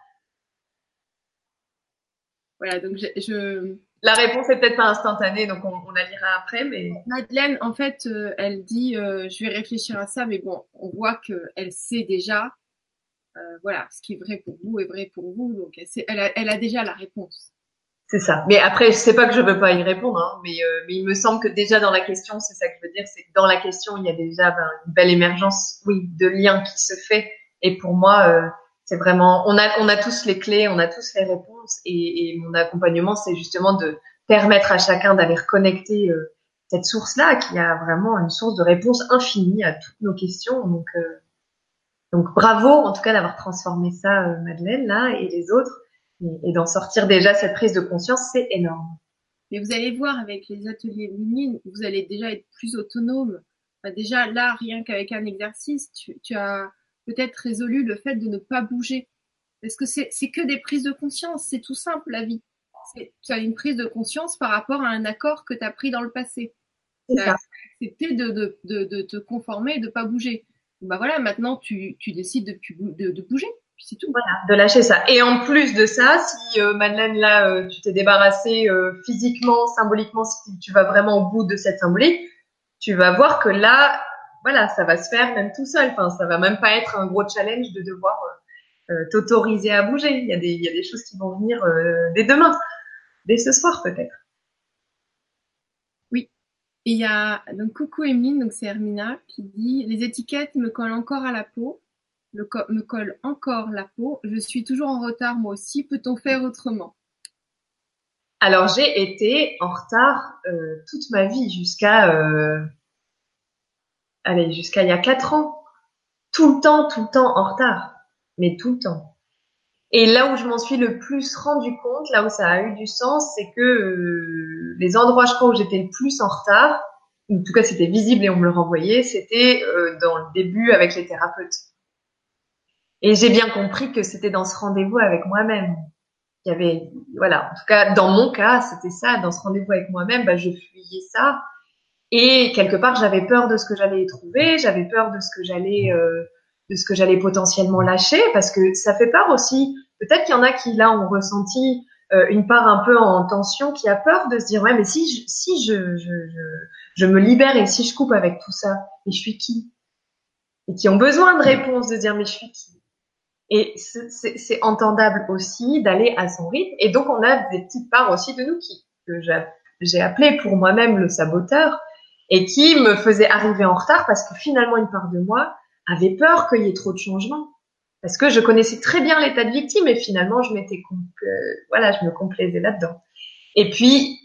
Voilà, donc je, La réponse est peut-être pas instantanée, donc on, la lira après, mais... Madeleine, en fait, euh, elle dit euh, je vais réfléchir à ça, mais bon, on voit qu'elle sait déjà, euh, voilà, ce qui est vrai pour vous est vrai pour vous, donc elle, elle a déjà la réponse. C'est ça. Mais après, je sais pas que je veux pas y répondre, hein, mais, euh, mais il me semble que déjà dans la question, c'est ça que je veux dire, c'est que dans la question, il y a déjà ben, une belle émergence, oui, de lien qui se fait. Et pour moi, euh, c'est vraiment, on a, on a tous les clés, on a tous les réponses, et, et mon accompagnement, c'est justement de permettre à chacun d'aller reconnecter euh, cette source-là, qui a vraiment une source de réponse infinie à toutes nos questions. Donc, donc bravo en tout cas d'avoir transformé ça, Madeleine là, et les autres et, d'en sortir déjà cette prise de conscience, c'est énorme. Mais vous allez voir avec les ateliers mini, vous allez déjà être plus autonome. déjà là, rien qu'avec un exercice, tu, tu as peut-être résolu le fait de ne pas bouger. Parce que c'est que des prises de conscience, c'est tout simple la vie. Tu as une prise de conscience par rapport à un accord que tu as pris dans le passé. C'était de, de, de, de, te conformer et de pas bouger. Bah voilà, maintenant tu, tu décides de, de bouger c'est tout. Voilà, de lâcher ça. Et en plus de ça, si euh, Madeleine là, euh, tu t'es débarrassé euh, physiquement, symboliquement, si tu vas vraiment au bout de cette symbolique, tu vas voir que là, voilà, ça va se faire même tout seul. Enfin, ça va même pas être un gros challenge de devoir t'autoriser à bouger. Il y a des, y a des choses qui vont venir dès demain, dès ce soir peut-être. Oui. Et il y a donc coucou Emeline, donc c'est Hermina qui dit les étiquettes me collent encore à la peau me colle encore la peau. Je suis toujours en retard moi aussi. Peut-on faire autrement? Alors j'ai été en retard euh, toute ma vie jusqu'à euh, allez jusqu'à il y a quatre ans. Tout le temps, tout le temps en retard, mais tout le temps. Et là où je m'en suis le plus rendu compte, là où ça a eu du sens, c'est que euh, les endroits, je crois, où j'étais le plus en retard, en tout cas c'était visible et on me le renvoyait, c'était euh, dans le début avec les thérapeutes. Et j'ai bien compris que c'était dans ce rendez-vous avec moi-même. Il y avait, voilà, en tout cas dans mon cas, c'était ça, dans ce rendez-vous avec moi-même, bah, je fuyais ça. Et quelque part, j'avais peur de ce que j'allais trouver, j'avais peur de ce que j'allais, euh, de ce que j'allais potentiellement lâcher, parce que ça fait peur aussi. Peut-être qu'il y en a qui là ont ressenti euh, une part un peu en tension, qui a peur de se dire ouais, mais si je, si je, je, je je me libère et si je coupe avec tout ça, mais je suis qui? Et qui ont besoin de réponses, de dire mais je suis qui? Et c'est entendable aussi d'aller à son rythme. Et donc on a des petites parts aussi de nous qui que j'ai appelé pour moi-même le saboteur et qui me faisait arriver en retard parce que finalement une part de moi avait peur qu'il y ait trop de changements. Parce que je connaissais très bien l'état de victime et finalement je m'étais voilà je me complaisais là-dedans. Et puis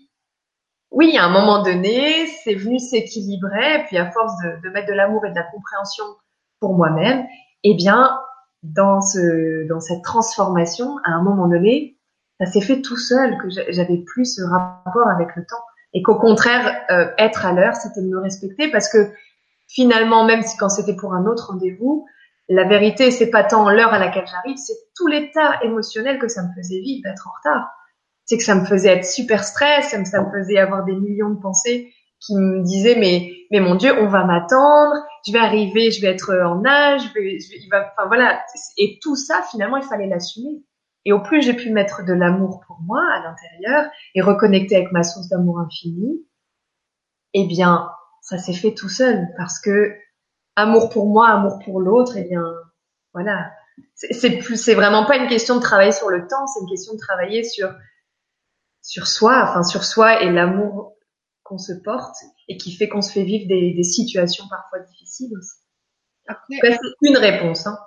oui, à un moment donné, c'est venu s'équilibrer, puis à force de, de mettre de l'amour et de la compréhension pour moi-même, eh bien, dans ce, dans cette transformation, à un moment donné, ça s'est fait tout seul, que j'avais plus ce rapport avec le temps, et qu'au contraire, euh, être à l'heure, c'était de me respecter, parce que finalement, même si quand c'était pour un autre rendez-vous, la vérité, c'est pas tant l'heure à laquelle j'arrive, c'est tout l'état émotionnel que ça me faisait vivre d'être en retard. C'est que ça me faisait être super stress, ça me, ça me faisait avoir des millions de pensées qui me disaient mais mais mon Dieu, on va m'attendre, je vais arriver, je vais être en âge, il va, enfin voilà, et tout ça finalement il fallait l'assumer. Et au plus j'ai pu mettre de l'amour pour moi à l'intérieur et reconnecter avec ma source d'amour infini, eh bien ça s'est fait tout seul parce que amour pour moi, amour pour l'autre, eh bien voilà, c'est plus, c'est vraiment pas une question de travailler sur le temps, c'est une question de travailler sur sur soi, enfin sur soi et l'amour qu'on se porte et qui fait qu'on se fait vivre des, des situations parfois difficiles aussi. Après, c'est une réponse. Hein.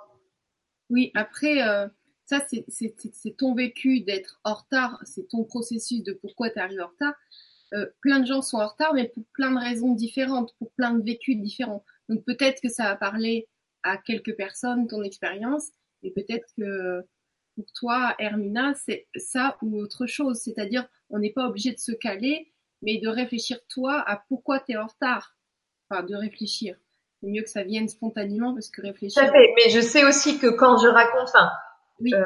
Oui, après, euh, ça c'est ton vécu d'être en retard, c'est ton processus de pourquoi tu arrives en retard. Euh, plein de gens sont en retard, mais pour plein de raisons différentes, pour plein de vécus différents. Donc peut-être que ça va parler à quelques personnes, ton expérience, et peut-être que pour toi, Hermina, c'est ça ou autre chose. C'est-à-dire, on n'est pas obligé de se caler, mais de réfléchir toi à pourquoi tu es en retard. Enfin, de réfléchir. C'est mieux que ça vienne spontanément parce que réfléchir. fait. Mais je sais aussi que quand je raconte, enfin, oui. Euh,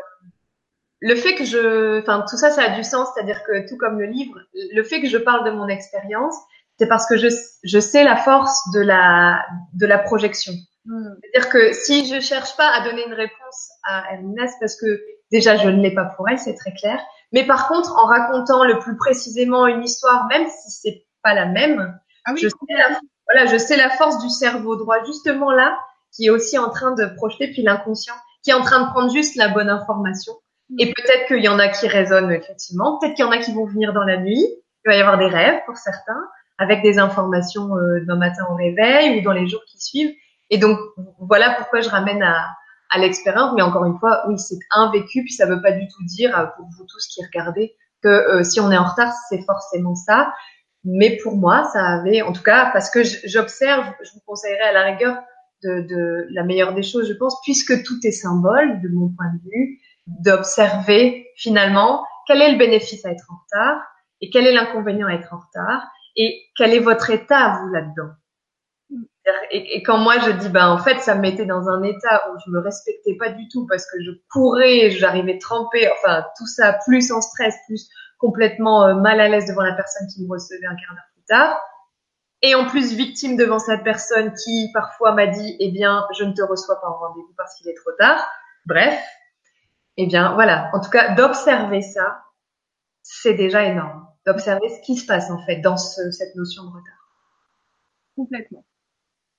le fait que je, enfin, tout ça, ça a du sens. C'est-à-dire que tout comme le livre, le fait que je parle de mon expérience, c'est parce que je, je sais la force de la, de la projection. Hmm. C'est-à-dire que si je cherche pas à donner une réponse à c'est parce que Déjà, je ne l'ai pas pour elle, c'est très clair. Mais par contre, en racontant le plus précisément une histoire, même si c'est pas la même, ah je, sais la, voilà, je sais la force du cerveau droit, justement là, qui est aussi en train de projeter, puis l'inconscient, qui est en train de prendre juste la bonne information. Mm. Et peut-être qu'il y en a qui résonnent effectivement, peut-être qu'il y en a qui vont venir dans la nuit, il va y avoir des rêves pour certains, avec des informations euh, d'un matin au réveil ou dans les jours qui suivent. Et donc, voilà pourquoi je ramène à, à l'expérience. Mais encore une fois, oui, c'est un vécu, puis ça veut pas du tout dire, euh, pour vous tous qui regardez, que euh, si on est en retard, c'est forcément ça. Mais pour moi, ça avait, en tout cas, parce que j'observe, je vous conseillerais à la rigueur de, de, la meilleure des choses, je pense, puisque tout est symbole, de mon point de vue, d'observer finalement quel est le bénéfice à être en retard et quel est l'inconvénient à être en retard et quel est votre état, vous, là-dedans. Et, quand moi je dis, ben en fait, ça me mettait dans un état où je me respectais pas du tout parce que je courais, j'arrivais trempée, enfin tout ça, plus en stress, plus complètement euh, mal à l'aise devant la personne qui me recevait un quart d'heure plus tard. Et en plus victime devant cette personne qui parfois m'a dit, eh bien, je ne te reçois pas en rendez-vous parce qu'il est trop tard. Bref, eh bien voilà. En tout cas, d'observer ça, c'est déjà énorme. D'observer ce qui se passe en fait dans ce, cette notion de retard. Complètement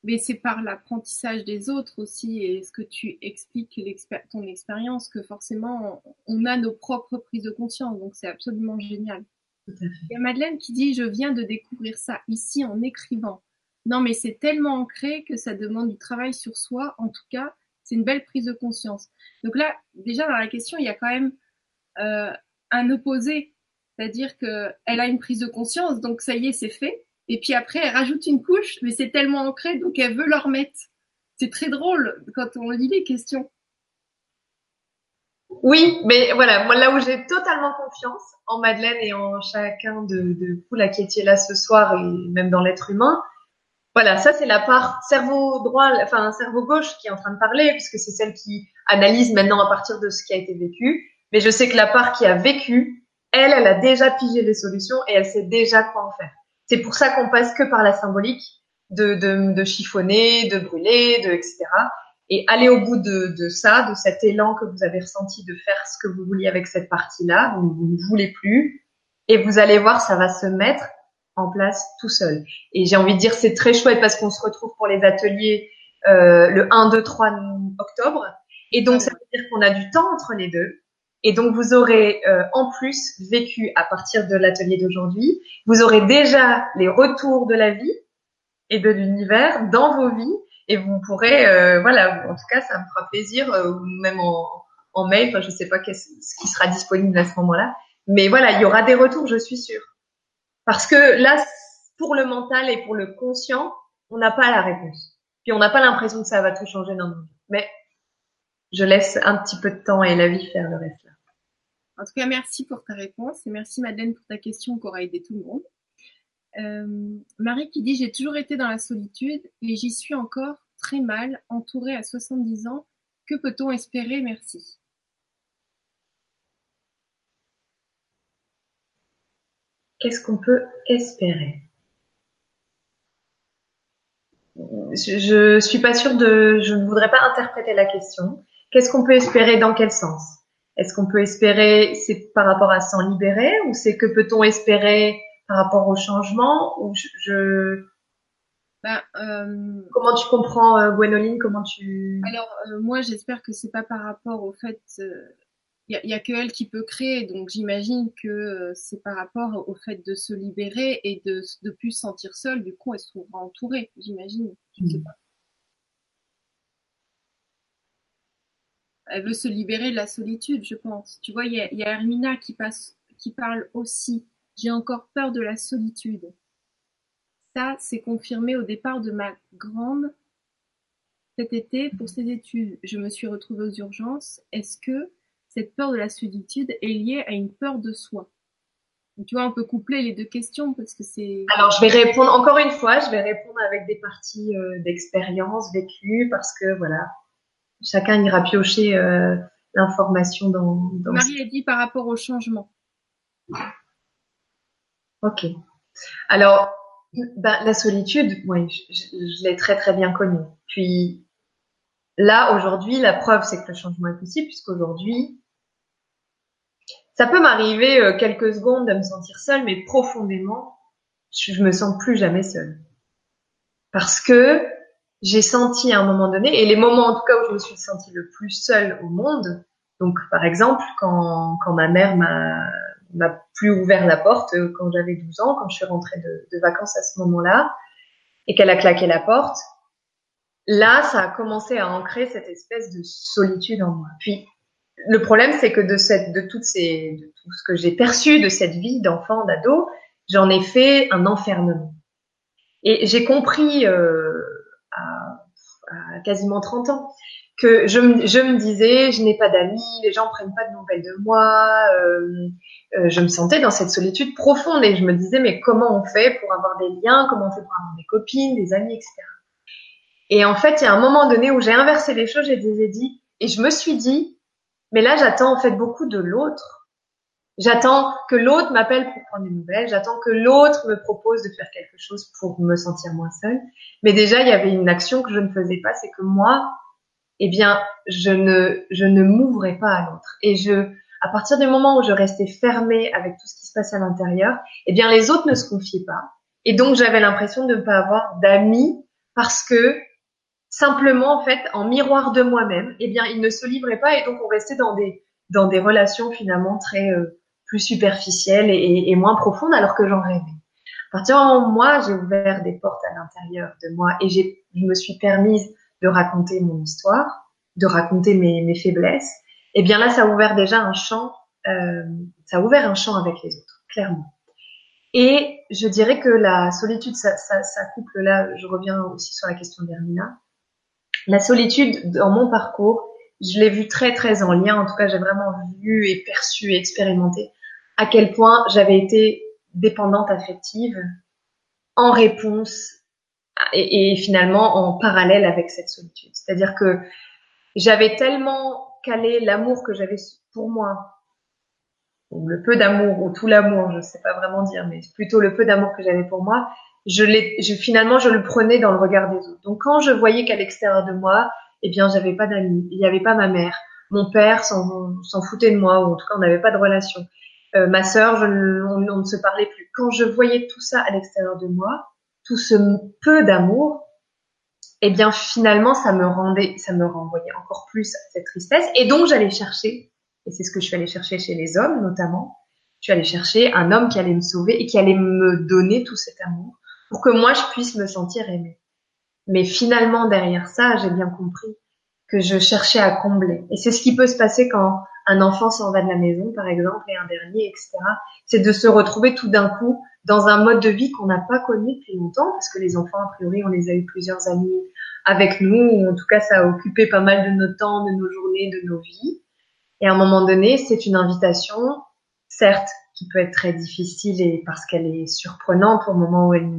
mais c'est par l'apprentissage des autres aussi et ce que tu expliques ton expérience que forcément on a nos propres prises de conscience. Donc c'est absolument génial. Il y a Madeleine qui dit je viens de découvrir ça ici en écrivant. Non mais c'est tellement ancré que ça demande du travail sur soi. En tout cas, c'est une belle prise de conscience. Donc là, déjà dans la question, il y a quand même euh, un opposé, c'est-à-dire que elle a une prise de conscience, donc ça y est, c'est fait. Et puis après, elle rajoute une couche, mais c'est tellement ancré, donc elle veut leur mettre. C'est très drôle quand on lit les questions. Oui, mais voilà, moi là où j'ai totalement confiance en Madeleine et en chacun de, de vous là qui étiez là ce soir et même dans l'être humain, voilà, ça c'est la part cerveau droit, enfin cerveau gauche qui est en train de parler puisque c'est celle qui analyse maintenant à partir de ce qui a été vécu. Mais je sais que la part qui a vécu, elle, elle a déjà pigé les solutions et elle sait déjà quoi en faire. C'est pour ça qu'on passe que par la symbolique de, de, de chiffonner, de brûler, de etc et aller au bout de, de, ça, de cet élan que vous avez ressenti de faire ce que vous vouliez avec cette partie-là, vous, vous ne voulez plus, et vous allez voir, ça va se mettre en place tout seul. Et j'ai envie de dire, c'est très chouette parce qu'on se retrouve pour les ateliers euh, le 1, 2, 3 octobre, et donc ça veut dire qu'on a du temps entre les deux. Et donc vous aurez euh, en plus vécu à partir de l'atelier d'aujourd'hui, vous aurez déjà les retours de la vie et de l'univers dans vos vies et vous pourrez, euh, voilà, en tout cas, ça me fera plaisir, euh, même en, en mail, enfin, je sais pas ce qui sera disponible à ce moment-là, mais voilà, il y aura des retours, je suis sûre. Parce que là, pour le mental et pour le conscient, on n'a pas la réponse. Puis on n'a pas l'impression que ça va tout changer dans nos vies. Mais je laisse un petit peu de temps et la vie faire le reste là. En tout cas, merci pour ta réponse et merci Madeleine pour ta question qui aura aidé tout le monde. Euh, Marie qui dit j'ai toujours été dans la solitude et j'y suis encore très mal, entourée à 70 ans. Que peut-on espérer? Merci. Qu'est-ce qu'on peut espérer? Je, ne suis pas sûre de, je ne voudrais pas interpréter la question. Qu'est-ce qu'on peut espérer? Dans quel sens? Est-ce qu'on peut espérer, c'est par rapport à s'en libérer ou c'est que peut-on espérer par rapport au changement ou je, bah, euh... Comment tu comprends euh, Gwenoline Comment tu Alors euh, moi j'espère que c'est pas par rapport au fait il euh, y, a, a, que elle qui peut créer donc j'imagine que euh, c'est par rapport au fait de se libérer et de de plus se sentir seule. Du coup elle se trouvera entourée j'imagine. Je sais pas. Elle veut se libérer de la solitude je pense tu vois il y a, Hermina qui passe qui parle aussi j'ai encore peur de la solitude. Ça, c'est confirmé au départ de ma grande cet été pour ses études. Je me suis retrouvée aux urgences. Est-ce que cette peur de la solitude est liée à une peur de soi? Tu vois, on peut coupler les deux questions parce que c'est. Alors, je vais répondre encore une fois. Je vais répondre avec des parties euh, d'expérience vécues parce que voilà, chacun ira piocher euh, l'information dans, dans. Marie a dit par rapport au changement. Ok. Alors, ben, la solitude, oui, je, l'ai très très bien connue. Puis là, aujourd'hui, la preuve, c'est que le changement est possible, puisqu'aujourd'hui, ça peut m'arriver euh, quelques secondes de me sentir seule, mais profondément, je, me sens plus jamais seule. Parce que j'ai senti à un moment donné, et les moments en tout cas où je me suis sentie le plus seule au monde, donc par exemple quand, quand ma mère m'a m'a plus ouvert la porte euh, quand j'avais 12 ans, quand je suis rentrée de, de vacances à ce moment-là, et qu'elle a claqué la porte. Là, ça a commencé à ancrer cette espèce de solitude en moi. Puis, le problème, c'est que de cette, de toutes ces, de tout ce que j'ai perçu de cette vie d'enfant, d'ado, j'en ai fait un enfermement. Et j'ai compris euh, quasiment 30 ans que je me, je me disais, je n'ai pas d'amis, les gens prennent pas de nouvelles de moi. Euh, euh, je me sentais dans cette solitude profonde et je me disais, mais comment on fait pour avoir des liens, comment on fait pour avoir des copines, des amis, etc. Et en fait, il y a un moment donné où j'ai inversé les choses, j'ai dit, et je me suis dit, mais là, j'attends en fait beaucoup de l'autre. J'attends que l'autre m'appelle pour prendre des nouvelles. J'attends que l'autre me propose de faire quelque chose pour me sentir moins seule. Mais déjà, il y avait une action que je ne faisais pas, c'est que moi, eh bien, je ne, je ne m'ouvrais pas à l'autre. Et je, à partir du moment où je restais fermée avec tout ce qui se passe à l'intérieur, eh bien, les autres ne se confiaient pas. Et donc, j'avais l'impression de ne pas avoir d'amis parce que simplement, en fait, en miroir de moi-même, eh bien, ils ne se livraient pas et donc on restait dans des, dans des relations finalement très euh, plus superficielles et, et, moins profondes alors que j'en rêvais. À partir où moi, j'ai ouvert des portes à l'intérieur de moi et je me suis permise de raconter mon histoire, de raconter mes, mes faiblesses, et eh bien là, ça a ouvert déjà un champ, euh, ça a ouvert un champ avec les autres, clairement. Et je dirais que la solitude, ça, ça, ça couple là, je reviens aussi sur la question d'Hermina. La solitude, dans mon parcours, je l'ai vu très très en lien. En tout cas, j'ai vraiment vu et perçu et expérimenté à quel point j'avais été dépendante affective en réponse et, finalement en parallèle avec cette solitude. C'est-à-dire que j'avais tellement calé l'amour que j'avais pour moi, ou le peu d'amour ou tout l'amour, je ne sais pas vraiment dire, mais plutôt le peu d'amour que j'avais pour moi, je je, finalement, je le prenais dans le regard des autres. Donc, quand je voyais qu'à l'extérieur de moi, eh bien, j'avais pas d'amis, il n'y avait pas ma mère, mon père s'en foutait de moi, ou en tout cas, on n'avait pas de relation. Euh, ma sœur, on, on, ne se parlait plus. Quand je voyais tout ça à l'extérieur de moi, tout ce peu d'amour, eh bien, finalement, ça me rendait, ça me renvoyait encore plus à cette tristesse. Et donc, j'allais chercher, et c'est ce que je suis allée chercher chez les hommes, notamment. Je suis allée chercher un homme qui allait me sauver et qui allait me donner tout cet amour pour que moi je puisse me sentir aimée. Mais finalement derrière ça, j'ai bien compris que je cherchais à combler. Et c'est ce qui peut se passer quand un enfant s'en va de la maison, par exemple, et un dernier, etc. C'est de se retrouver tout d'un coup dans un mode de vie qu'on n'a pas connu depuis longtemps, parce que les enfants, a priori, on les a eu plusieurs années avec nous, ou en tout cas, ça a occupé pas mal de notre temps, de nos journées, de nos vies. Et à un moment donné, c'est une invitation, certes, qui peut être très difficile et parce qu'elle est surprenante au moment où elle,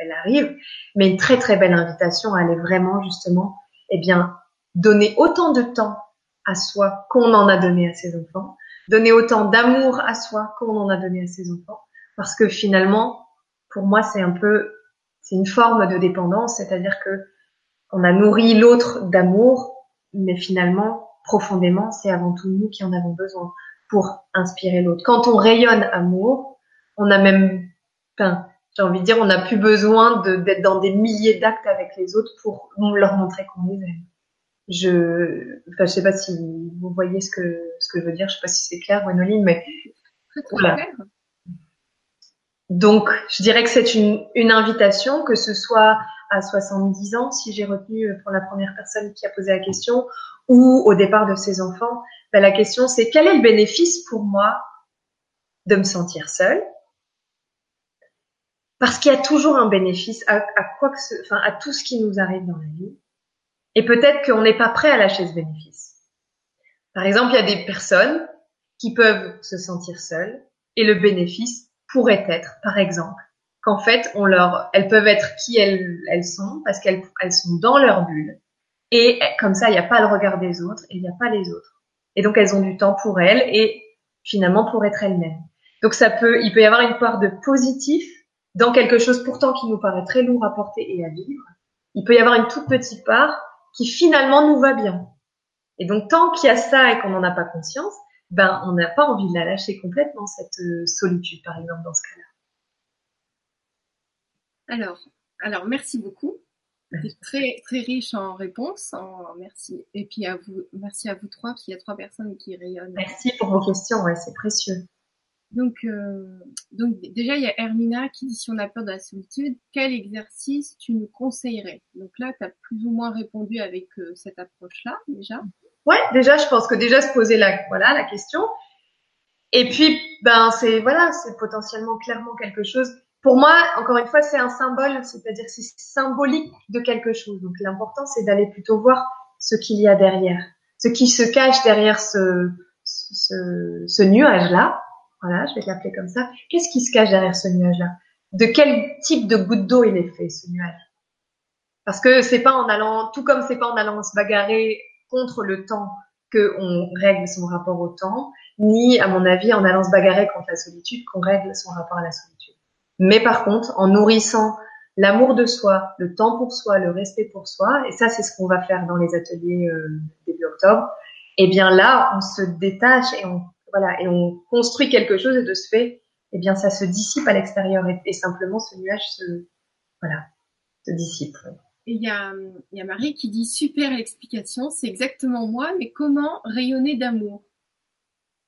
elle arrive, mais une très très belle invitation à aller vraiment justement, eh bien, donner autant de temps à soi qu'on en a donné à ses enfants, donner autant d'amour à soi qu'on en a donné à ses enfants, parce que finalement, pour moi, c'est un peu, c'est une forme de dépendance, c'est-à-dire que on a nourri l'autre d'amour, mais finalement, profondément, c'est avant tout nous qui en avons besoin pour inspirer l'autre. Quand on rayonne amour, on a même, enfin, j'ai envie de dire, on n'a plus besoin d'être dans des milliers d'actes avec les autres pour leur montrer qu'on les aime. Je, enfin, je sais pas si vous voyez ce que ce que je veux dire. Je sais pas si c'est clair, Gwenoline, mais voilà. Donc, je dirais que c'est une, une invitation, que ce soit à 70 ans, si j'ai retenu euh, pour la première personne qui a posé la question, ou au départ de ses enfants, ben, la question c'est quel est le bénéfice pour moi de me sentir seule? Parce qu'il y a toujours un bénéfice à, quoi que ce, enfin à tout ce qui nous arrive dans la vie. Et peut-être qu'on n'est pas prêt à lâcher ce bénéfice. Par exemple, il y a des personnes qui peuvent se sentir seules et le bénéfice pourrait être, par exemple, qu'en fait, on leur, elles peuvent être qui elles, elles sont parce qu'elles elles sont dans leur bulle et comme ça, il n'y a pas le regard des autres et il n'y a pas les autres. Et donc elles ont du temps pour elles et finalement pour être elles-mêmes. Donc ça peut, il peut y avoir une part de positif dans quelque chose pourtant qui nous paraît très lourd à porter et à vivre. Il peut y avoir une toute petite part qui finalement nous va bien. Et donc tant qu'il y a ça et qu'on n'en a pas conscience, ben on n'a pas envie de la lâcher complètement cette euh, solitude par exemple dans ce cas-là. Alors, alors merci beaucoup très très riche en réponses. merci. Et puis à vous, merci à vous trois, parce qu'il y a trois personnes qui rayonnent. Merci pour vos questions, ouais, c'est précieux. Donc, euh, donc déjà il y a Hermina qui dit si on a peur de la solitude, quel exercice tu nous conseillerais? Donc là, tu as plus ou moins répondu avec euh, cette approche-là déjà. Ouais, déjà je pense que déjà se poser la voilà la question. Et puis ben c'est voilà, c'est potentiellement clairement quelque chose pour moi, encore une fois, c'est un symbole, c'est-à-dire c'est symbolique de quelque chose. Donc l'important, c'est d'aller plutôt voir ce qu'il y a derrière, ce qui se cache derrière ce, ce, ce nuage-là. Voilà, je vais l'appeler comme ça. Qu'est-ce qui se cache derrière ce nuage-là? De quel type de goutte d'eau il est fait, ce nuage? Parce que c'est pas en allant, tout comme c'est pas en allant se bagarrer contre le temps que on règle son rapport au temps, ni, à mon avis, en allant se bagarrer contre la solitude qu'on règle son rapport à la solitude. Mais par contre, en nourrissant l'amour de soi, le temps pour soi, le respect pour soi, et ça c'est ce qu'on va faire dans les ateliers euh, début octobre, et eh bien là on se détache et on voilà et on construit quelque chose et de ce fait, eh bien ça se dissipe à l'extérieur et, simplement ce nuage se voilà se dissipe. Et il y a, y a Marie qui dit super explication, c'est exactement moi, mais comment rayonner d'amour?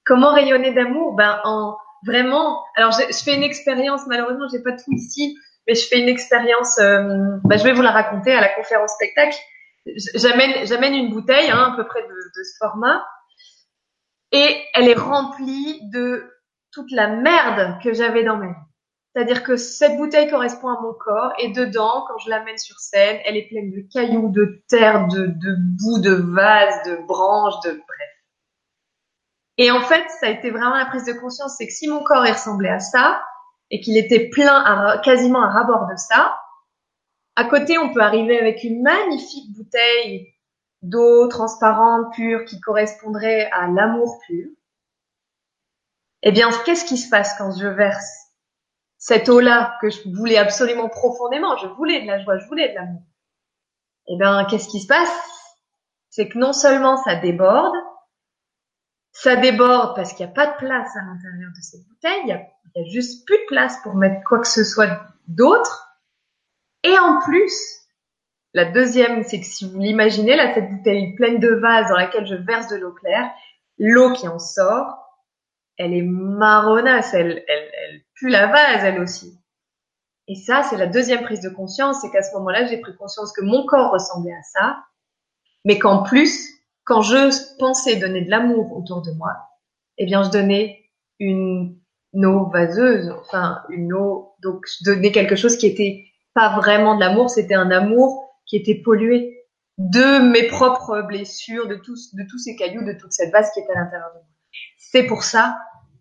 Comment rayonner d'amour? Ben en vraiment. Alors, je, fais une expérience. Malheureusement, j'ai pas tout ici, mais je fais une expérience. Euh, bah, je vais vous la raconter à la conférence spectacle. J'amène, j'amène une bouteille, hein, à peu près de, de ce format, et elle est remplie de toute la merde que j'avais dans ma vie. C'est-à-dire que cette bouteille correspond à mon corps et dedans, quand je l'amène sur scène, elle est pleine de cailloux, de terre, de, de boue, de vases, de branches, de bref. Et en fait, ça a été vraiment la prise de conscience, c'est que si mon corps ressemblait à ça et qu'il était plein à, quasiment à rabord de ça, à côté, on peut arriver avec une magnifique bouteille d'eau transparente, pure, qui correspondrait à l'amour pur. Eh bien, qu'est-ce qui se passe quand je verse cette eau-là que je voulais absolument profondément, je voulais de la joie, je voulais de l'amour. Eh bien, qu'est-ce qui se passe? C'est que non seulement ça déborde, ça déborde parce qu'il n'y a pas de place à l'intérieur de cette bouteille, il n'y a, juste plus de place pour mettre quoi que ce soit d'autre. Et en plus, la deuxième, c'est que si vous l'imaginez, là, cette bouteille pleine de vase dans laquelle je verse de l'eau claire, l'eau qui en sort, elle est marronasse, elle, elle, elle pue la vase, elle aussi. Et ça, c'est la deuxième prise de conscience, c'est qu'à ce moment-là, j'ai pris conscience que mon corps ressemblait à ça, mais qu'en plus, quand je pensais donner de l'amour autour de moi, eh bien, je donnais une eau vaseuse, enfin, une eau, donc je donnais quelque chose qui était pas vraiment de l'amour, c'était un amour qui était pollué de mes propres blessures, de tous, de tous ces cailloux, de toute cette vase qui était à l'intérieur de moi. C'est pour ça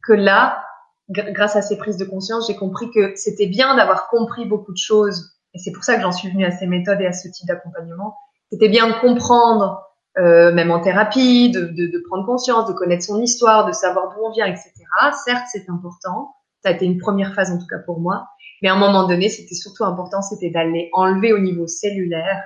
que là, grâce à ces prises de conscience, j'ai compris que c'était bien d'avoir compris beaucoup de choses. Et c'est pour ça que j'en suis venue à ces méthodes et à ce type d'accompagnement. C'était bien de comprendre, euh, même en thérapie, de, de, de, prendre conscience, de connaître son histoire, de savoir d'où on vient, etc. Certes, c'est important. Ça a été une première phase en tout cas pour moi. Mais à un moment donné, c'était surtout important, c'était d'aller enlever au niveau cellulaire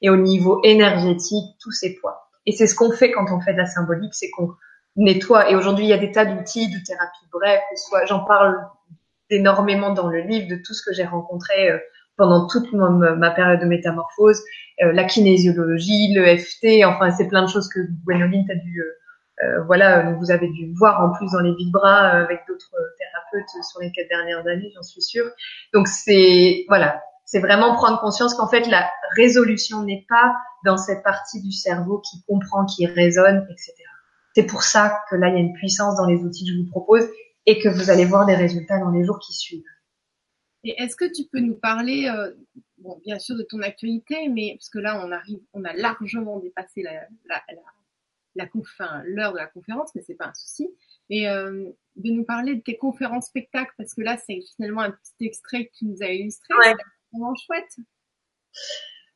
et au niveau énergétique tous ces poids. Et c'est ce qu'on fait quand on fait de la symbolique, c'est qu'on nettoie. Et aujourd'hui, il y a des tas d'outils de thérapie. Bref, soit j'en parle énormément dans le livre de tout ce que j'ai rencontré euh, pendant toute ma, période de métamorphose, euh, la kinésiologie, le FT, enfin c'est plein de choses que Gwenoline t'as dû, euh, euh voilà, vous avez dû voir en plus dans les vibras avec d'autres thérapeutes sur les quatre dernières années, j'en suis sûre. Donc c'est voilà, c'est vraiment prendre conscience qu'en fait la résolution n'est pas dans cette partie du cerveau qui comprend, qui raisonne, etc. C'est pour ça que là, il y a une puissance dans les outils que je vous propose et que vous allez voir des résultats dans les jours qui suivent. Et est-ce que tu peux nous parler, euh, bon, bien sûr de ton actualité, mais parce que là, on arrive, on a largement dépassé la, la, la l'heure de la conférence, mais c'est pas un souci. Et euh, de nous parler de tes conférences spectacles, parce que là, c'est finalement un petit extrait que tu nous as illustré. C'est vraiment chouette.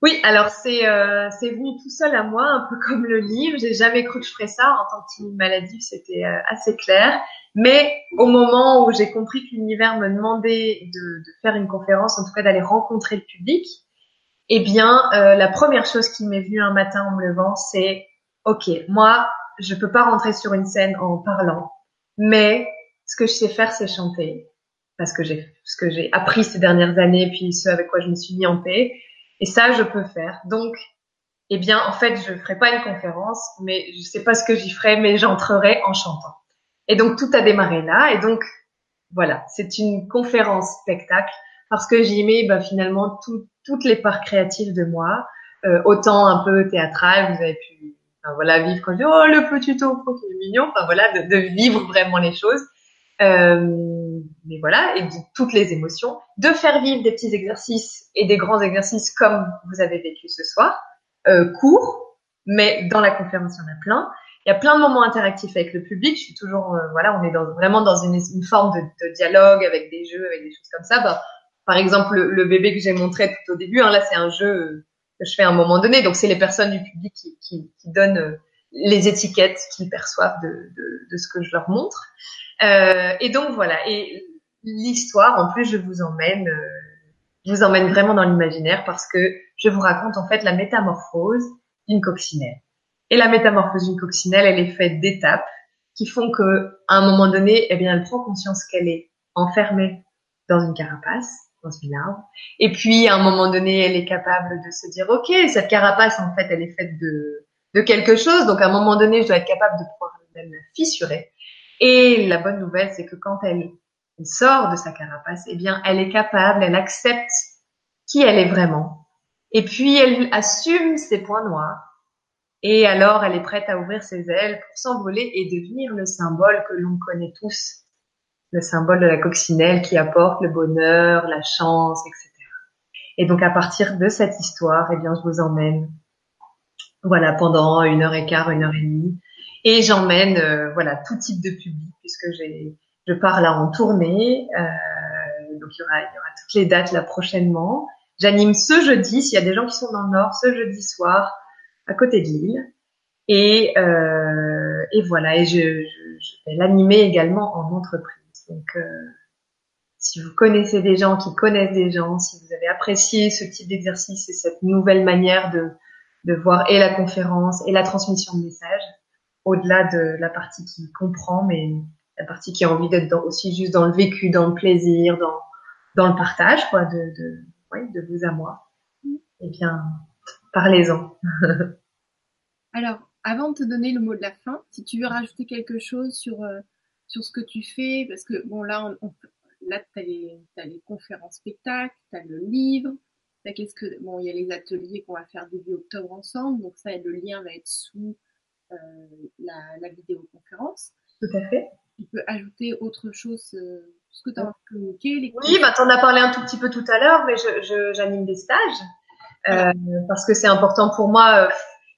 Oui, alors c'est euh, c'est venu tout seul à moi, un peu comme le livre. J'ai jamais cru que je ferais ça en tant que timide maladif, c'était euh, assez clair. Mais au moment où j'ai compris que l'univers me demandait de, de, faire une conférence, en tout cas d'aller rencontrer le public, eh bien euh, la première chose qui m'est venue un matin en me levant, c'est ok, moi je peux pas rentrer sur une scène en parlant, mais ce que je sais faire, c'est chanter, parce que j'ai ce que j'ai appris ces dernières années, puis ce avec quoi je me suis mis en paix. Et ça, je peux faire. Donc, eh bien, en fait, je ferai pas une conférence, mais je sais pas ce que j'y ferai, mais j'entrerai en chantant. Et donc, tout a démarré là. Et donc, voilà, c'est une conférence spectacle parce que j'y mets bah, finalement toutes les parts créatives de moi, euh, autant un peu théâtral, vous avez pu voilà vivre quand je dis oh le petit topo qui est mignon, enfin voilà de, de vivre vraiment les choses. Euh, mais voilà, et toutes les émotions, de faire vivre des petits exercices et des grands exercices comme vous avez vécu ce soir, euh, courts, mais dans la conférence il y en a plein. Il y a plein de moments interactifs avec le public. Je suis toujours, euh, voilà, on est dans, vraiment dans une, une forme de, de, dialogue avec des jeux, avec des choses comme ça. Bah, par exemple, le, bébé que j'ai montré tout au début, hein, là c'est un jeu je fais à un moment donné. Donc c'est les personnes du public qui, qui, qui donnent euh, les étiquettes qu'ils perçoivent de, de, de, ce que je leur montre. Euh, et donc voilà. Et l'histoire, en plus, je vous emmène, euh, je vous emmène vraiment dans l'imaginaire parce que je vous raconte en fait la métamorphose d'une coccinelle. Et la métamorphose d'une coccinelle, elle est faite d'étapes qui font que, à un moment donné, eh bien, elle prend conscience qu'elle est enfermée dans une carapace, dans arbre. Et puis, à un moment donné, elle est capable de se dire, OK, cette carapace, en fait, elle est faite de, de quelque chose. Donc, à un moment donné, je dois être capable de pouvoir la fissurer. Et la bonne nouvelle, c'est que quand elle, sort de sa carapace, eh bien, elle est capable, elle accepte qui elle est vraiment. Et puis, elle assume ses points noirs. Et alors, elle est prête à ouvrir ses ailes pour s'envoler et devenir le symbole que l'on connaît tous. Le symbole de la coccinelle qui apporte le bonheur, la chance, etc. Et donc à partir de cette histoire, eh bien, je vous emmène, voilà, pendant une heure et quart, une heure et demie, et j'emmène, euh, voilà, tout type de public puisque j'ai, je pars là en tournée, euh, donc il y aura, il y aura toutes les dates là prochainement. J'anime ce jeudi, s'il y a des gens qui sont dans le Nord, ce jeudi soir à côté de Lille. Et, euh, et voilà, et je, je, je vais l'animer également en entreprise. Donc, euh, si vous connaissez des gens qui connaissent des gens, si vous avez apprécié ce type d'exercice et cette nouvelle manière de, de voir et la conférence et la transmission de messages, au-delà de la partie qui comprend, mais la partie qui a envie d'être aussi juste dans le vécu, dans le plaisir, dans, dans le partage, quoi, de, de, ouais, de vous à moi. Eh bien, parlez-en. Alors, avant de te donner le mot de la fin, si tu veux rajouter quelque chose sur euh, sur ce que tu fais, parce que bon là, on, là t'as les as les conférences spectacles, t'as le livre, t'as qu'est-ce que bon il y a les ateliers qu'on va faire début octobre ensemble, donc ça le lien va être sous euh, la, la vidéoconférence. Tout à fait. Tu peux ajouter autre chose, euh, ce que tu as communiqué. Les oui, bah t'en as parlé un tout petit peu tout à l'heure, mais je j'anime des stages euh, parce que c'est important pour moi. Euh,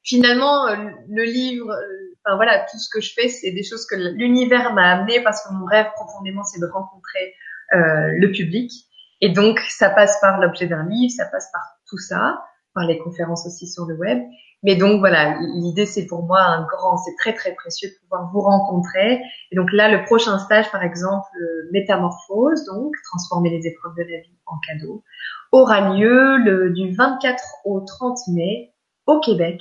finalement, euh, le livre, euh, enfin voilà, tout ce que je fais, c'est des choses que l'univers m'a amené parce que mon rêve profondément, c'est de rencontrer euh, le public. Et donc, ça passe par l'objet d'un livre, ça passe par tout ça, par les conférences aussi sur le web. Mais donc voilà, l'idée c'est pour moi un grand, c'est très très précieux de pouvoir vous rencontrer. Et donc là, le prochain stage, par exemple, métamorphose, donc transformer les épreuves de la vie en cadeau, aura lieu le, du 24 au 30 mai au Québec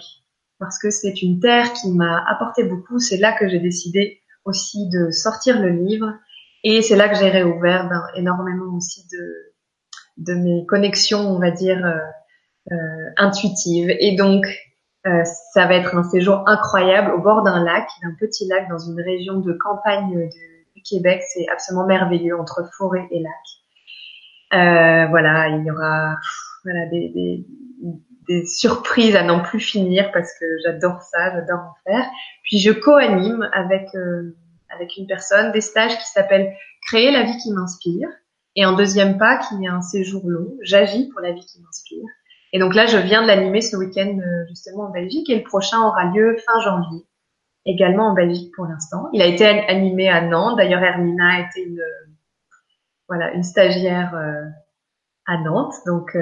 parce que c'est une terre qui m'a apporté beaucoup. C'est là que j'ai décidé aussi de sortir le livre et c'est là que j'ai réouvert ben, énormément aussi de, mes connexions, on va dire, euh, euh, intuitives. Et donc, euh, ça va être un séjour incroyable au bord d'un lac, d'un petit lac dans une région de campagne du Québec. C'est absolument merveilleux entre forêt et lac. Voilà, il y aura voilà, des, des surprises à n'en plus finir parce que j'adore ça, j'adore en faire. Puis je co-anime avec euh, avec une personne des stages qui s'appellent Créer la vie qui m'inspire et en deuxième pas qui est un séjour long, J'agis pour la vie qui m'inspire. Et donc là, je viens de l'animer ce week-end euh, justement en Belgique et le prochain aura lieu fin janvier, également en Belgique pour l'instant. Il a été animé à Nantes. D'ailleurs, Hermina a été une voilà une stagiaire euh, à Nantes. Donc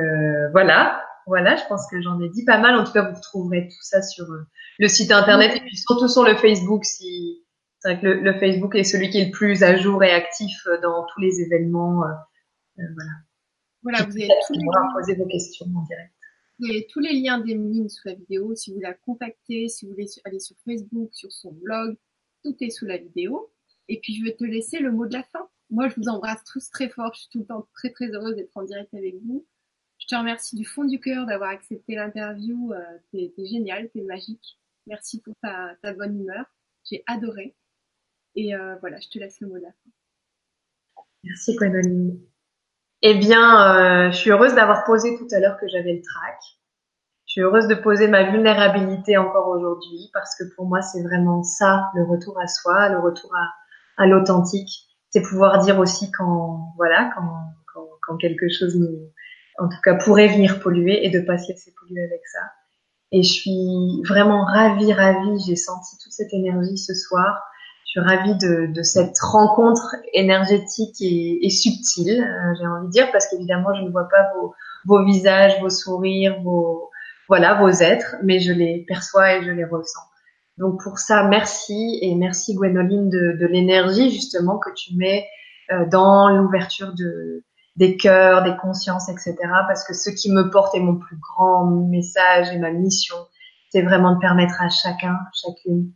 voilà, voilà, je pense que j'en ai dit pas mal. En tout cas, vous retrouverez tout ça sur euh, le site internet et puis surtout sur le Facebook. Si c'est vrai que le, Facebook est celui qui est le plus à jour et actif euh, dans tous les événements. Euh, voilà. Voilà, vous avez tous les poser vos questions en direct. Vous avez tous les liens d'Emeline sous la vidéo. Si vous la contactez, si vous voulez aller sur Facebook, sur son blog, tout est sous la vidéo. Et puis, je vais te laisser le mot de la fin. Moi, je vous embrasse tous très fort. Je suis tout le temps très, très heureuse d'être en direct avec vous. Te remercie du fond du cœur d'avoir accepté l'interview. Euh, t'es, génial, t'es magique. Merci pour ta, bonne humeur. J'ai adoré. Et euh, voilà, je te laisse le mot de. Merci Gwenoline. Eh bien, euh, je suis heureuse d'avoir posé tout à l'heure que j'avais le trac. Je suis heureuse de poser ma vulnérabilité encore aujourd'hui parce que pour moi, c'est vraiment ça, le retour à soi, le retour à, l'authentique. C'est pouvoir dire aussi quand, voilà, quand quelque chose nous, en tout cas pourrait venir polluer et de pas se laisser polluer avec ça. Et je suis vraiment ravie, ravie. J'ai senti toute cette énergie ce soir. Je suis ravie de, de cette rencontre énergétique et, subtile, euh, j'ai envie de dire, parce qu'évidemment, je ne vois pas vos, vos visages, vos sourires, vos voilà vos êtres, mais je les perçois et je les ressens. Donc pour ça, merci et merci Gwenoline de, de l'énergie justement que tu mets euh, dans l'ouverture de, des cœurs, des consciences, etc. Parce que ce qui me porte est mon plus grand message et ma mission, c'est vraiment de permettre à chacun, chacune,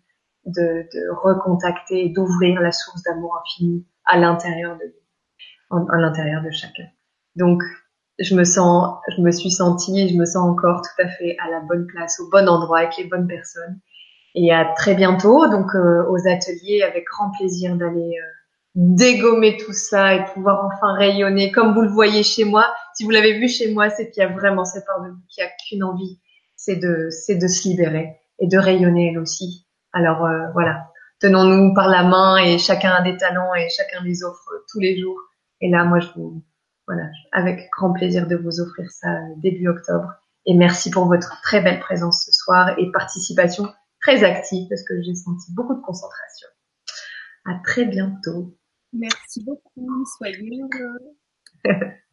de, de recontacter et d'ouvrir la source d'amour infini à l'intérieur de à l'intérieur de chacun. Donc, je me sens, je me suis sentie et je me sens encore tout à fait à la bonne place, au bon endroit, avec les bonnes personnes. Et à très bientôt, donc euh, aux ateliers, avec grand plaisir d'aller euh, dégommer tout ça et pouvoir enfin rayonner comme vous le voyez chez moi. Si vous l'avez vu chez moi, c'est qu'il y a vraiment cette part de vous qui a qu'une envie, c'est de, c'est de se libérer et de rayonner elle aussi. Alors euh, voilà, tenons-nous par la main et chacun a des talents et chacun les offre tous les jours. Et là, moi, je vous, voilà, avec grand plaisir de vous offrir ça début octobre. Et merci pour votre très belle présence ce soir et participation très active parce que j'ai senti beaucoup de concentration. À très bientôt. Merci beaucoup. Soyez heureux.